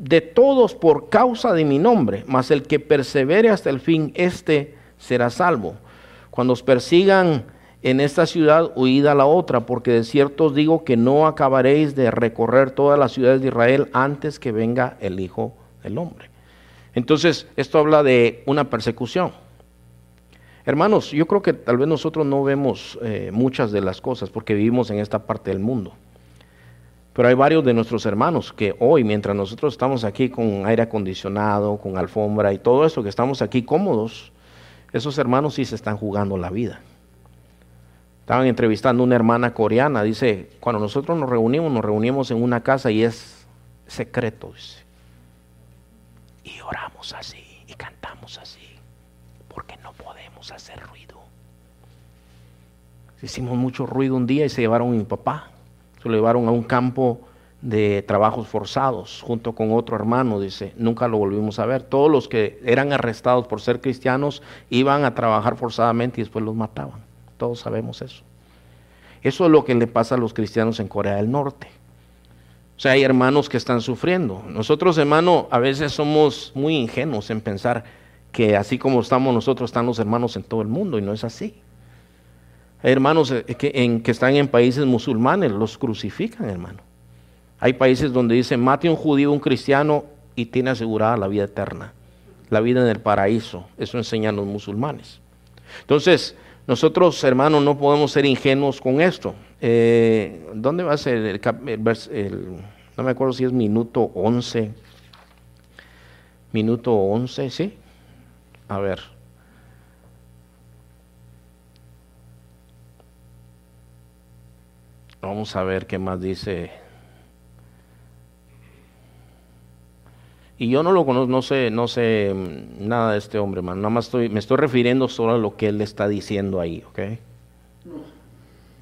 de todos por causa de mi nombre, mas el que persevere hasta el fin, éste será salvo. Cuando os persigan en esta ciudad, huid a la otra, porque de cierto os digo que no acabaréis de recorrer todas las ciudades de Israel antes que venga el Hijo del Hombre. Entonces, esto habla de una persecución. Hermanos, yo creo que tal vez nosotros no vemos eh, muchas de las cosas porque vivimos en esta parte del mundo. Pero hay varios de nuestros hermanos que hoy, mientras nosotros estamos aquí con aire acondicionado, con alfombra y todo eso, que estamos aquí cómodos, esos hermanos sí se están jugando la vida. Estaban entrevistando a una hermana coreana, dice, cuando nosotros nos reunimos, nos reunimos en una casa y es secreto, dice. Y oramos así y cantamos así, porque no podemos hacer ruido. Hicimos mucho ruido un día y se llevaron a mi papá, se lo llevaron a un campo de trabajos forzados junto con otro hermano, dice, nunca lo volvimos a ver. Todos los que eran arrestados por ser cristianos iban a trabajar forzadamente y después los mataban. Todos sabemos eso. Eso es lo que le pasa a los cristianos en Corea del Norte. O sea, hay hermanos que están sufriendo. Nosotros, hermano, a veces somos muy ingenuos en pensar que así como estamos nosotros, están los hermanos en todo el mundo, y no es así. Hay hermanos eh, que, están en países musulmanes, los crucifican, hermano. Hay países donde dicen, mate un judío, un cristiano, y tiene asegurada la vida eterna, la vida en el paraíso. Eso enseñan los musulmanes. Entonces, nosotros, hermanos, no podemos ser ingenuos con esto. Eh, ¿Dónde va a ser el, no me acuerdo si es minuto 11. Minuto 11, ¿sí? A ver. Vamos a ver qué más dice Y yo no lo conozco, no sé, no sé mm, nada de este hombre, man. Nada más estoy, me estoy refiriendo solo a lo que él está diciendo ahí, ¿ok?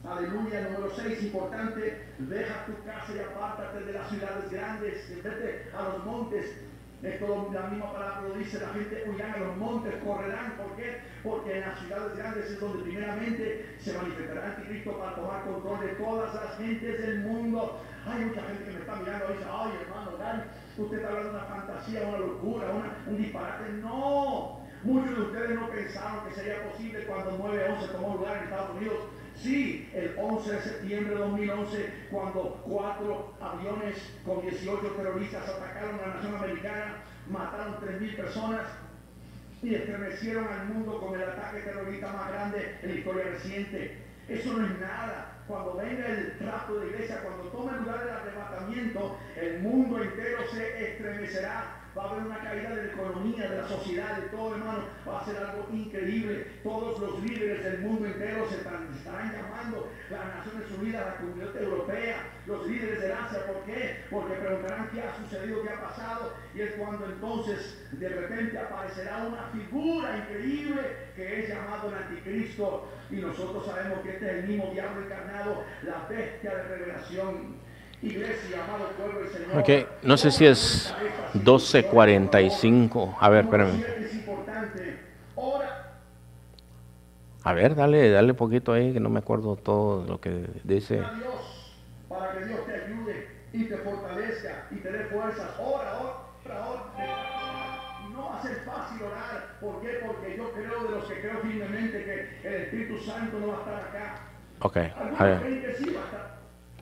Aleluya, número 6, importante, deja tu casa y apártate de las ciudades grandes, vete a los montes. Esto la misma palabra lo dice, la gente huirán a los montes, correrán, ¿por qué? Porque en las ciudades grandes es donde primeramente se manifestará Anticristo para tomar control de todas las gentes del mundo. Hay mucha gente que me está mirando y dice, ay hermano, dale usted está hablando de una fantasía, una locura, un disparate. No, muchos de ustedes no pensaron que sería posible cuando 9-11 tomó lugar en Estados Unidos. Sí, el 11 de septiembre de 2011, cuando cuatro aviones con 18 terroristas atacaron a la nación americana, mataron 3.000 personas y estremecieron al mundo con el ataque terrorista más grande en la historia reciente. Eso no es nada cuando venga el trato de iglesia, cuando tome lugar el arrebatamiento, el mundo entero se estremecerá. Va a haber una caída de la economía, de la sociedad, de todo, hermano. Va a ser algo increíble. Todos los líderes del mundo entero se estarán llamando las Naciones Unidas, la comunidad europea, los líderes de Asia. ¿Por qué? Porque preguntarán qué ha sucedido, qué ha pasado. Y es cuando entonces de repente aparecerá una figura increíble que es llamado el anticristo. Y nosotros sabemos que este es el mismo diablo encarnado, la bestia de revelación. Ok, no sé si es 12.45. A ver, espérame. A ver, dale, dale poquito ahí, que no me acuerdo todo lo que dice. Para que Dios te ayude y te fortalezca y te dé fuerzas. Ora, ora. No ser fácil orar. ¿Por qué? Porque yo creo de los que creo firmemente que el Espíritu Santo no va a estar acá. Ok, a ver.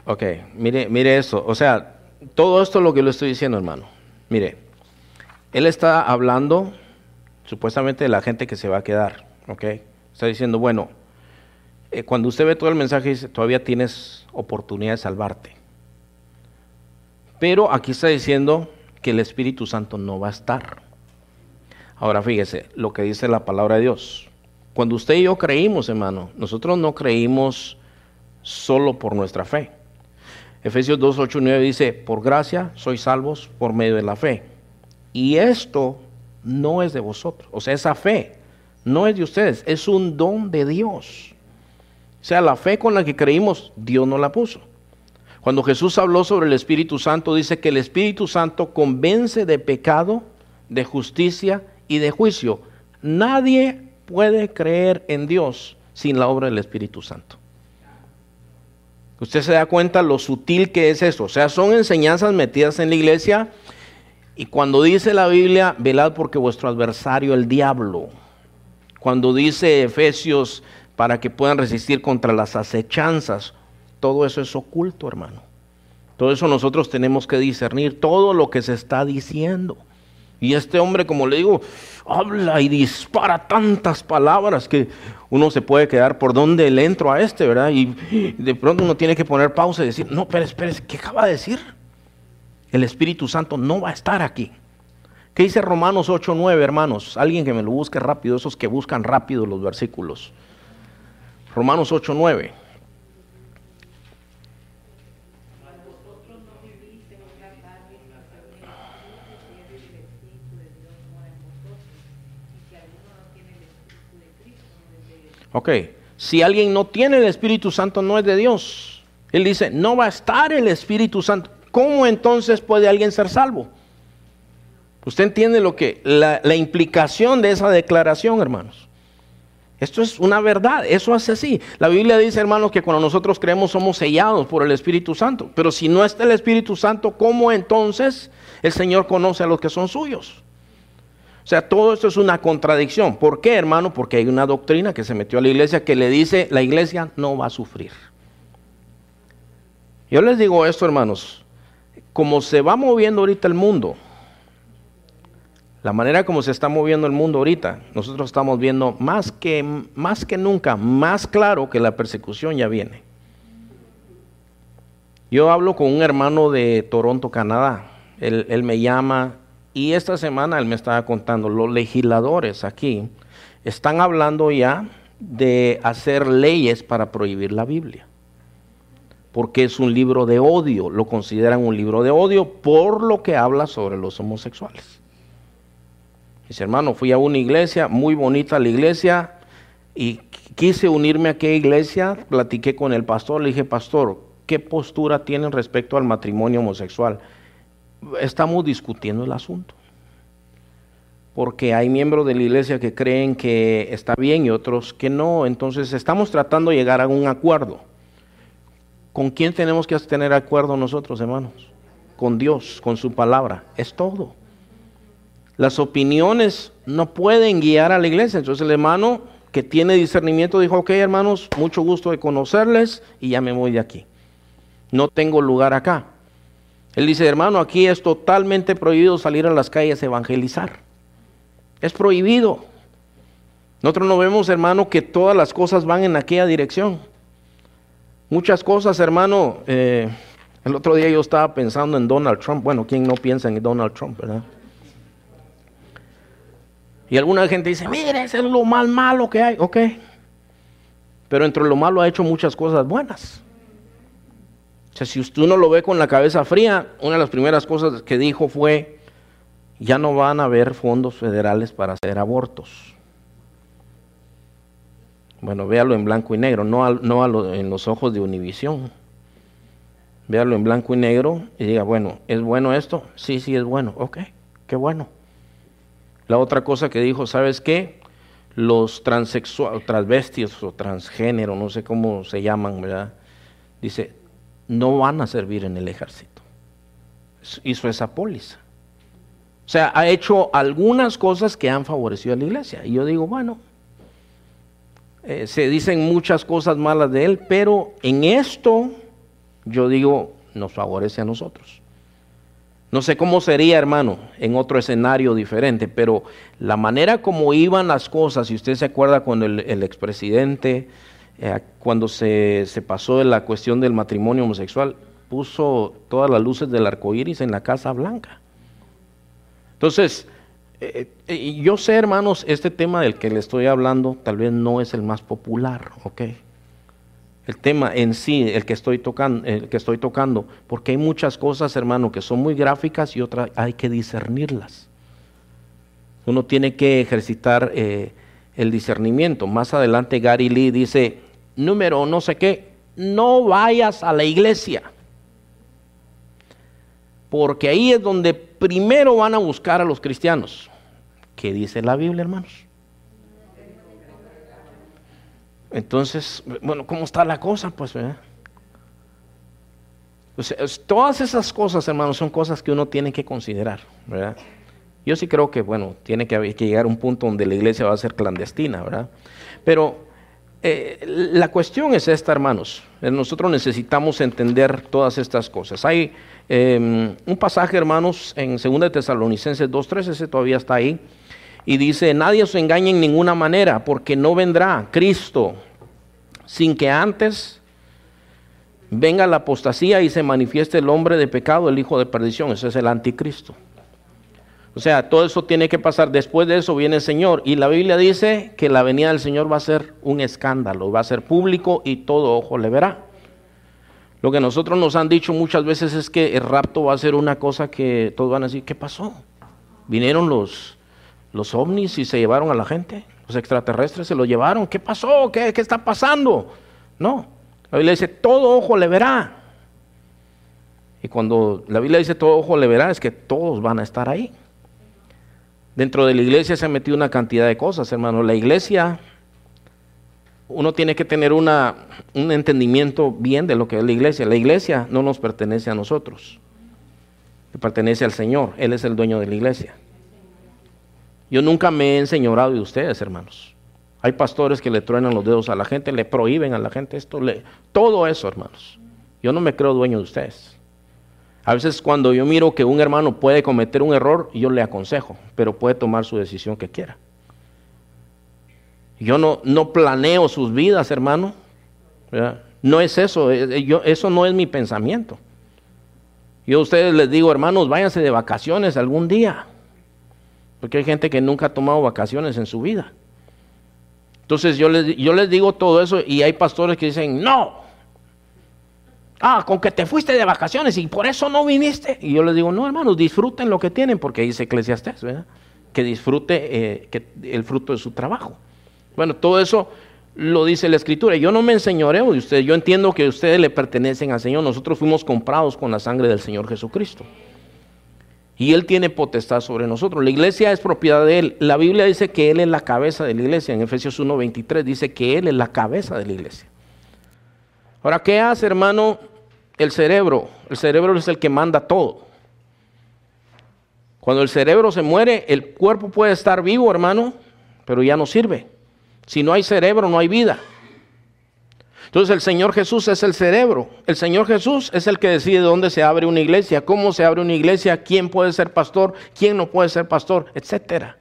Ok, mire, mire eso. O sea, todo esto es lo que le estoy diciendo, hermano. Mire, él está hablando supuestamente de la gente que se va a quedar. Ok, está diciendo, bueno, eh, cuando usted ve todo el mensaje, dice, todavía tienes oportunidad de salvarte. Pero aquí está diciendo que el Espíritu Santo no va a estar. Ahora fíjese lo que dice la palabra de Dios. Cuando usted y yo creímos, hermano, nosotros no creímos solo por nuestra fe. Efesios 2, 8 y 9 dice, por gracia sois salvos por medio de la fe. Y esto no es de vosotros. O sea, esa fe no es de ustedes, es un don de Dios. O sea, la fe con la que creímos, Dios no la puso. Cuando Jesús habló sobre el Espíritu Santo, dice que el Espíritu Santo convence de pecado, de justicia y de juicio. Nadie puede creer en Dios sin la obra del Espíritu Santo. Usted se da cuenta lo sutil que es eso. O sea, son enseñanzas metidas en la iglesia. Y cuando dice la Biblia, velad porque vuestro adversario, el diablo. Cuando dice Efesios, para que puedan resistir contra las acechanzas, todo eso es oculto, hermano. Todo eso nosotros tenemos que discernir, todo lo que se está diciendo. Y este hombre, como le digo, habla y dispara tantas palabras que uno se puede quedar por dónde le entro a este, ¿verdad? Y de pronto uno tiene que poner pausa y decir, no, pero espere, ¿qué acaba de decir? El Espíritu Santo no va a estar aquí. ¿Qué dice Romanos 8:9, hermanos? Alguien que me lo busque rápido, esos que buscan rápido los versículos. Romanos 8:9. Ok, si alguien no tiene el Espíritu Santo, no es de Dios. Él dice, no va a estar el Espíritu Santo. ¿Cómo entonces puede alguien ser salvo? Usted entiende lo que, la, la implicación de esa declaración, hermanos. Esto es una verdad, eso hace así. La Biblia dice, hermanos, que cuando nosotros creemos somos sellados por el Espíritu Santo. Pero si no está el Espíritu Santo, ¿cómo entonces el Señor conoce a los que son suyos? O sea, todo esto es una contradicción. ¿Por qué, hermano? Porque hay una doctrina que se metió a la iglesia que le dice, la iglesia no va a sufrir. Yo les digo esto, hermanos, como se va moviendo ahorita el mundo, la manera como se está moviendo el mundo ahorita, nosotros estamos viendo más que, más que nunca, más claro que la persecución ya viene. Yo hablo con un hermano de Toronto, Canadá. Él, él me llama y esta semana él me estaba contando, los legisladores aquí están hablando ya de hacer leyes para prohibir la Biblia. Porque es un libro de odio, lo consideran un libro de odio por lo que habla sobre los homosexuales. Dice, hermano, fui a una iglesia, muy bonita la iglesia, y quise unirme a aquella iglesia, platiqué con el pastor, le dije, pastor, ¿qué postura tienen respecto al matrimonio homosexual? Estamos discutiendo el asunto. Porque hay miembros de la iglesia que creen que está bien y otros que no. Entonces estamos tratando de llegar a un acuerdo. ¿Con quién tenemos que tener acuerdo nosotros, hermanos? Con Dios, con su palabra. Es todo. Las opiniones no pueden guiar a la iglesia. Entonces el hermano que tiene discernimiento dijo, ok hermanos, mucho gusto de conocerles y ya me voy de aquí. No tengo lugar acá. Él dice, hermano, aquí es totalmente prohibido salir a las calles a evangelizar. Es prohibido. Nosotros no vemos, hermano, que todas las cosas van en aquella dirección. Muchas cosas, hermano. Eh, el otro día yo estaba pensando en Donald Trump. Bueno, ¿quién no piensa en Donald Trump, verdad? Y alguna gente dice, mire, ese es lo más malo que hay. Ok. Pero entre lo malo ha hecho muchas cosas buenas. O sea, si usted no lo ve con la cabeza fría, una de las primeras cosas que dijo fue, ya no van a haber fondos federales para hacer abortos. Bueno, véalo en blanco y negro, no, no en los ojos de Univisión. Véalo en blanco y negro y diga, bueno, ¿es bueno esto? Sí, sí, es bueno. Ok, qué bueno. La otra cosa que dijo, ¿sabes qué? Los transexuales, transvestios o transgénero, no sé cómo se llaman, ¿verdad? Dice, no van a servir en el ejército. Hizo esa póliza. O sea, ha hecho algunas cosas que han favorecido a la iglesia. Y yo digo, bueno, eh, se dicen muchas cosas malas de él, pero en esto yo digo, nos favorece a nosotros. No sé cómo sería, hermano, en otro escenario diferente, pero la manera como iban las cosas, si usted se acuerda cuando el, el expresidente eh, cuando se, pasó de la cuestión del matrimonio homosexual, puso todas las luces del arco iris en la Casa Blanca. Entonces, eh, eh, yo sé, hermanos, este tema del que le estoy hablando tal vez no es el más popular, ¿ok? el tema en sí, el que estoy tocando, el que estoy tocando, porque hay muchas cosas, hermano, que son muy gráficas y otras hay que discernirlas. Uno tiene que ejercitar el discernimiento. Más adelante Gary Lee dice, número no sé qué, no vayas a la iglesia. Porque ahí es donde primero van a buscar a los cristianos. ¿Qué dice la Biblia, hermanos? Entonces, bueno, ¿cómo está la cosa? Pues, todas esas cosas, hermanos, son cosas que uno tiene que considerar, ¿verdad? Yo sí creo que, bueno, tiene que, que llegar a un punto donde la iglesia va a ser clandestina, ¿verdad? Pero eh, la cuestión es esta, hermanos. Eh, nosotros necesitamos entender todas estas cosas. Hay em, un pasaje, hermanos, en 2 Tesalonicenses 2.3, ese todavía está ahí, y dice, nadie os engañe en ninguna manera, porque no vendrá Cristo sin que antes venga la apostasía y se manifieste el hombre de pecado, el hijo de perdición. Ese es el anticristo. O sea, todo eso tiene que pasar. Después de eso viene el Señor. Y la Biblia dice que la venida del Señor va a ser un escándalo, va a ser público y todo ojo le verá. Lo que nosotros nos han dicho muchas veces es que el rapto va a ser una cosa que todos van a decir, ¿qué pasó? Vinieron los, los ovnis y se llevaron a la gente. Los extraterrestres se lo llevaron. ¿Qué pasó? ¿Qué, qué está pasando? No. La Biblia dice, todo ojo le verá. Y cuando la Biblia dice todo ojo le verá, es que todos van a estar ahí. Dentro de la iglesia se ha metido una cantidad de cosas, hermano. La iglesia, uno tiene que tener un entendimiento bien de lo que es la iglesia. La iglesia no nos pertenece a nosotros, le pertenece al Señor. Él es el dueño de la iglesia. Yo nunca me he enseñorado de ustedes, hermanos. Hay pastores que le truenan los dedos a la gente, le prohíben a la gente esto, todo eso, hermanos. Yo no me creo dueño de ustedes. A veces cuando yo miro que un hermano puede cometer un error, yo le aconsejo, pero puede tomar su decisión que quiera. Yo no, no planeo sus vidas, hermano. No es eso, eh, yo, eso no es mi pensamiento. Yo a ustedes les digo, hermanos, váyanse de vacaciones algún día. Porque hay gente que nunca ha tomado vacaciones en su vida. Entonces yo les, yo les digo todo eso y hay pastores que dicen, no, Ah, con que te fuiste de vacaciones y por eso no viniste. Y yo les digo, no, hermanos, disfruten lo que tienen, porque dice Eclesiastés, ¿verdad? Que disfrute eh, el fruto de su trabajo. Bueno, todo eso lo dice la Escritura. Yo no me enseñoreo de ustedes. Yo entiendo que ustedes le pertenecen al Señor. Nosotros fuimos comprados con la sangre del Señor Jesucristo. Y Él tiene potestad sobre nosotros. La iglesia es propiedad de Él. La Biblia dice que Él es la cabeza de la iglesia. En Efesios 1.23 dice que Él es la cabeza de la iglesia. Ahora, ¿qué hace, hermano, el cerebro? El cerebro es el que manda todo. Cuando el cerebro se muere, el cuerpo puede estar vivo, hermano, pero ya no sirve. Si no hay cerebro, no hay vida. Entonces el Señor Jesús es el cerebro. El Señor Jesús es el que decide dónde se abre una iglesia, cómo se abre una iglesia, quién puede ser pastor, quién no puede ser pastor, etcétera.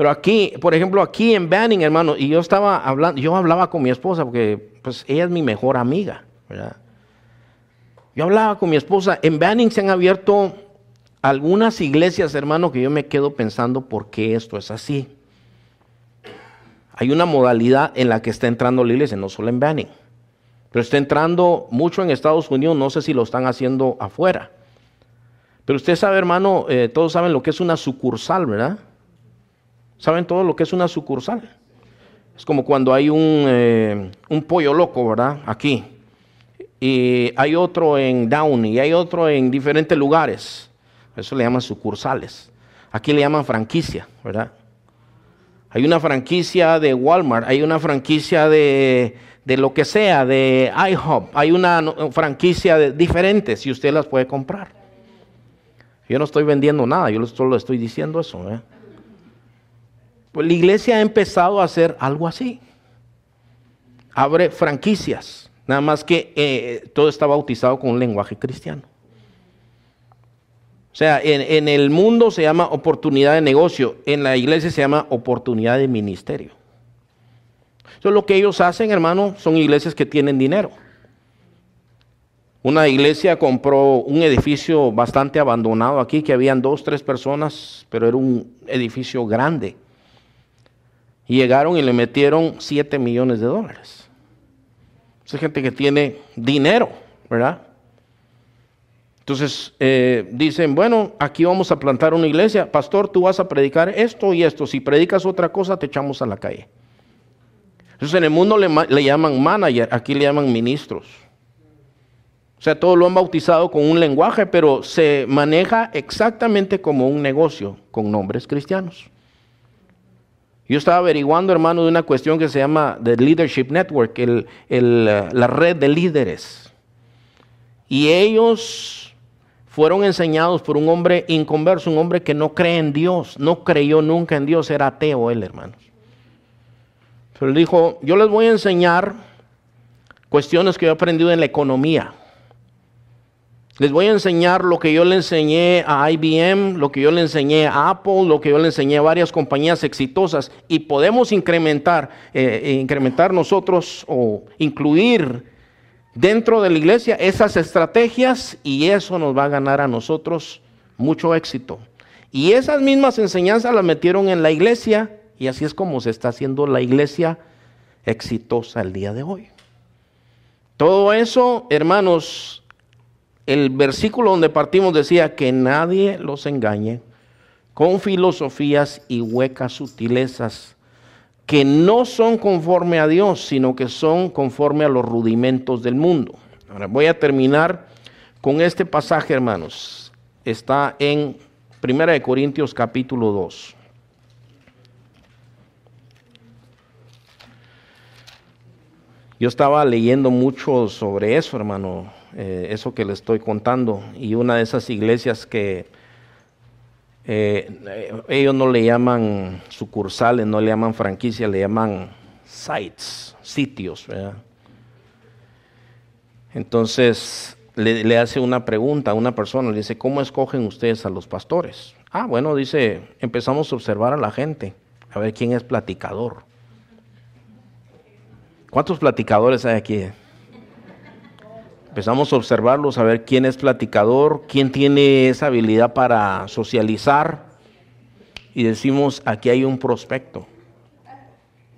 Pero aquí, por ejemplo, aquí en Banning, hermano, y yo estaba hablando, yo hablaba con mi esposa porque pues ella es mi mejor amiga, ¿verdad? Yo hablaba con mi esposa, en Banning se han abierto algunas iglesias, hermano, que yo me quedo pensando por qué esto es así. Hay una modalidad en la que está entrando la iglesia, no solo en Banning, pero está entrando mucho en Estados Unidos, no sé si lo están haciendo afuera. Pero usted sabe, hermano, eh, todos saben lo que es una sucursal, ¿verdad? ¿Saben todo lo que es una sucursal? Es como cuando hay un, eh, un pollo loco, ¿verdad? Aquí. Y hay otro en Downey, y hay otro en diferentes lugares. Eso le llaman sucursales. Aquí le llaman franquicia, ¿verdad? Hay una franquicia de Walmart, hay una franquicia de, de lo que sea, de IHOP, hay una franquicia de diferentes y usted las puede comprar. Yo no estoy vendiendo nada, yo solo estoy diciendo eso. ¿eh? Pues la iglesia ha empezado a hacer algo así. Abre franquicias, nada más que eh, todo está bautizado con un lenguaje cristiano. O sea, en, el mundo se llama oportunidad de negocio, en la iglesia se llama oportunidad de ministerio. Entonces lo que ellos hacen, hermano, son iglesias que tienen dinero. Una iglesia compró un edificio bastante abandonado aquí, que habían dos, tres personas, pero era un edificio grande. Llegaron y le metieron 7 millones de dólares. Es gente que tiene dinero, ¿verdad? Entonces eh, dicen, bueno, aquí vamos a plantar una iglesia. Pastor, tú vas a predicar esto y esto. Si predicas otra cosa, te echamos a la calle. Entonces en el mundo le, le llaman manager, aquí le llaman ministros. O sea, todos lo han bautizado con un lenguaje, pero se maneja exactamente como un negocio con nombres cristianos. Yo estaba averiguando, hermano, de una cuestión que se llama The Leadership Network, el, la red de líderes. Y ellos fueron enseñados por un hombre inconverso, un hombre que no cree en Dios, no creyó nunca en Dios, era ateo él, hermanos. Pero él dijo, yo les voy a enseñar cuestiones que yo he aprendido en la economía. Les voy a enseñar lo que yo le enseñé a IBM, lo que yo le enseñé a Apple, lo que yo le enseñé a varias compañías exitosas y podemos incrementar, eh, incrementar nosotros o incluir dentro de la iglesia esas estrategias y eso nos va a ganar a nosotros mucho éxito. Y esas mismas enseñanzas las metieron en la iglesia y así es como se está haciendo la iglesia exitosa el día de hoy. Todo eso, hermanos, el versículo donde partimos decía que nadie los engañe con filosofías y huecas sutilezas que no son conforme a Dios, sino que son conforme a los rudimentos del mundo. Ahora voy a terminar con este pasaje, hermanos. Está en 1 Corintios capítulo 2. Yo estaba leyendo mucho sobre eso, hermano, eh, eso que le estoy contando, y una de esas iglesias que eh, ellos no le llaman sucursales, no le llaman franquicias, le llaman sites, sitios. Entonces le, hace una pregunta a una persona, le dice, ¿cómo escogen ustedes a los pastores? Ah, bueno, dice, empezamos a observar a la gente, a ver quién es platicador. ¿Cuántos platicadores hay aquí? Empezamos a observarlos, a ver quién es platicador, quién tiene esa habilidad para socializar. Y decimos, aquí hay un prospecto.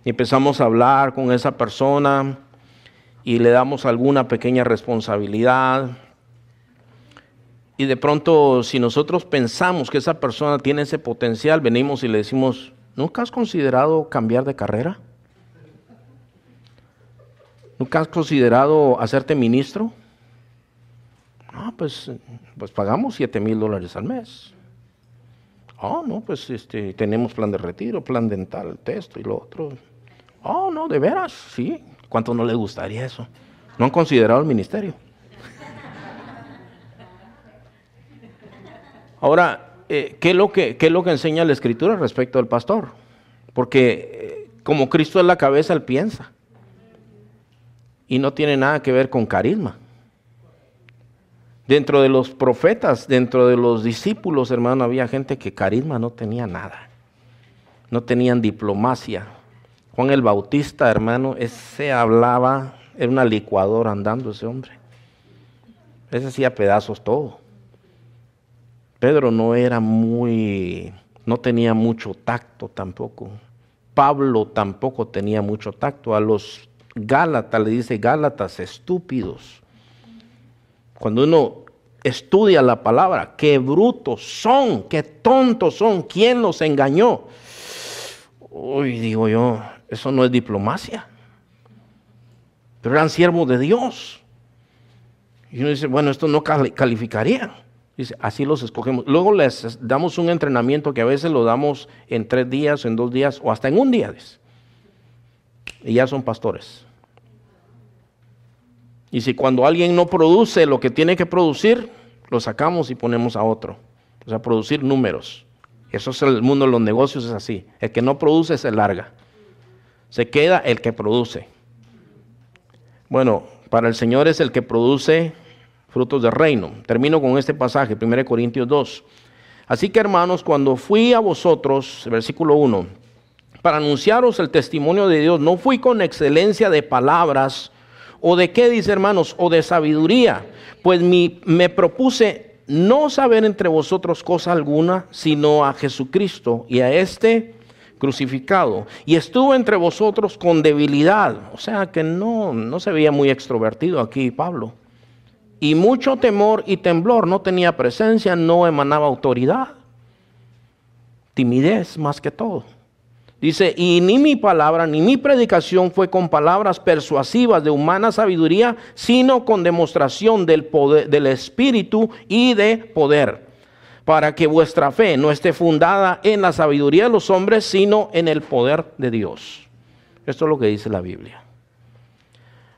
Y empezamos a hablar con esa persona y le damos alguna pequeña responsabilidad. Y de pronto, si nosotros pensamos que esa persona tiene ese potencial, venimos y le decimos, ¿nunca has considerado cambiar de carrera? ¿Nunca has considerado hacerte ministro? Ah, pues, pues pagamos 7 mil dólares al mes. Ah, no, pues este, tenemos plan de retiro, plan dental, texto y lo otro. Ah, no, de veras, sí. ¿Cuánto no le gustaría eso? No han considerado el ministerio. Ahora, eh, ¿qué, es lo que, ¿qué es lo que enseña la escritura respecto al pastor? Porque eh, como Cristo es la cabeza, él piensa. Y no tiene nada que ver con carisma. Dentro de los profetas, dentro de los discípulos, hermano, había gente que carisma no tenía nada. No tenían diplomacia. Juan el Bautista, hermano, ese hablaba, era una licuadora andando ese hombre. Ese hacía pedazos todo. Pedro no era muy, no tenía mucho tacto tampoco. Pablo tampoco tenía mucho tacto. A los Gálatas le dice Gálatas estúpidos. Cuando uno estudia la palabra, qué brutos son, qué tontos son, quién los engañó. Uy, digo yo, eso no es diplomacia. Pero eran siervos de Dios. Y uno dice, bueno, esto no calificaría. Dice, así los escogemos. Luego les damos un entrenamiento que a veces lo damos en tres días, en dos días o hasta en un día. Y ya son pastores. Y si cuando alguien no produce lo que tiene que producir, lo sacamos y ponemos a otro. O sea, producir números. Eso es el mundo de los negocios, es así. El que no produce se larga. Se queda el que produce. Bueno, para el Señor es el que produce frutos de reino. Termino con este pasaje, 1 Corintios 2. Así que hermanos, cuando fui a vosotros, versículo 1, para anunciaros el testimonio de Dios, no fui con excelencia de palabras, ¿O de qué dice hermanos? ¿O de sabiduría? Pues me propuse no saber entre vosotros cosa alguna, sino a Jesucristo y a este crucificado. Y estuvo entre vosotros con debilidad. O sea que no, no se veía muy extrovertido aquí Pablo. Y mucho temor y temblor. No tenía presencia, no emanaba autoridad. Timidez más que todo. Dice, y ni mi palabra ni mi predicación fue con palabras persuasivas de humana sabiduría, sino con demostración del poder del espíritu y de poder, para que vuestra fe no esté fundada en la sabiduría de los hombres, sino en el poder de Dios. Esto es lo que dice la Biblia.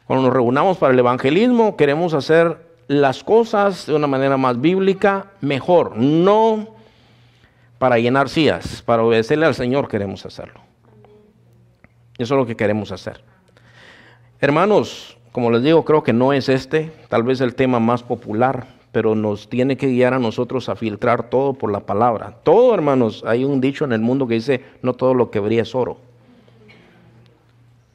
Cuando nos reunamos para el evangelismo, queremos hacer las cosas de una manera más bíblica, mejor, no para llenar sillas, para obedecerle al Señor queremos hacerlo. Eso es lo que queremos hacer. Hermanos, como les digo, creo que no es este, tal vez el tema más popular, pero nos tiene que guiar a nosotros a filtrar todo por la palabra. Todo, hermanos, hay un dicho en el mundo que dice, no todo lo que brilla es oro.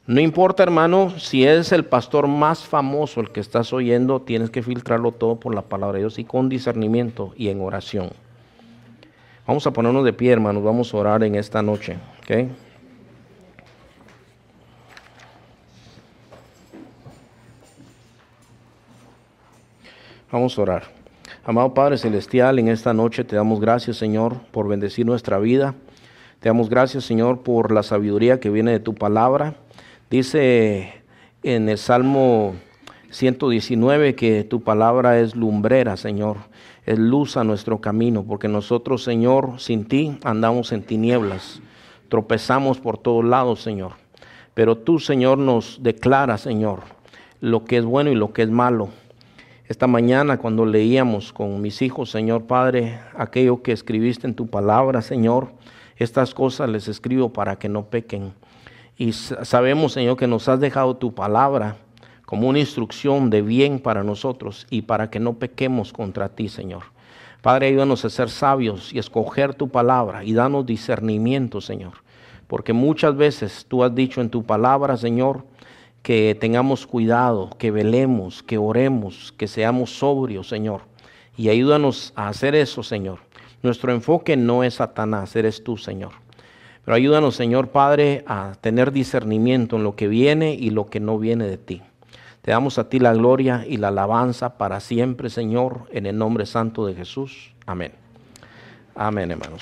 No importa, hermano, si es el pastor más famoso el que estás oyendo, tienes que filtrarlo todo por la palabra de Dios y con discernimiento y en oración. Vamos a ponernos de pie, hermanos, vamos a orar en esta noche. ¿okay? Vamos a orar. Amado Padre Celestial, en esta noche te damos gracias, Señor, por bendecir nuestra vida. Te damos gracias, Señor, por la sabiduría que viene de tu palabra. Dice en el Salmo 119 que tu palabra es lumbrera, Señor es luz a nuestro camino, porque nosotros, Señor, sin ti andamos en tinieblas, tropezamos por todos lados, Señor. Pero tú, Señor, nos declara, Señor, lo que es bueno y lo que es malo. Esta mañana cuando leíamos con mis hijos, Señor Padre, aquello que escribiste en tu palabra, Señor, estas cosas les escribo para que no pequen. Y sabemos, Señor, que nos has dejado tu palabra como una instrucción de bien para nosotros y para que no pequemos contra ti, Señor. Padre, ayúdanos a ser sabios y escoger tu palabra y danos discernimiento, Señor. Porque muchas veces tú has dicho en tu palabra, Señor, que tengamos cuidado, que velemos, que oremos, que seamos sobrios, Señor. Y ayúdanos a hacer eso, Señor. Nuestro enfoque no es Satanás, eres tú, Señor. Pero ayúdanos, Señor Padre, a tener discernimiento en lo que viene y lo que no viene de ti. Te damos a ti la gloria y la alabanza para siempre, Señor, en el nombre santo de Jesús. Amén. Amén, hermanos.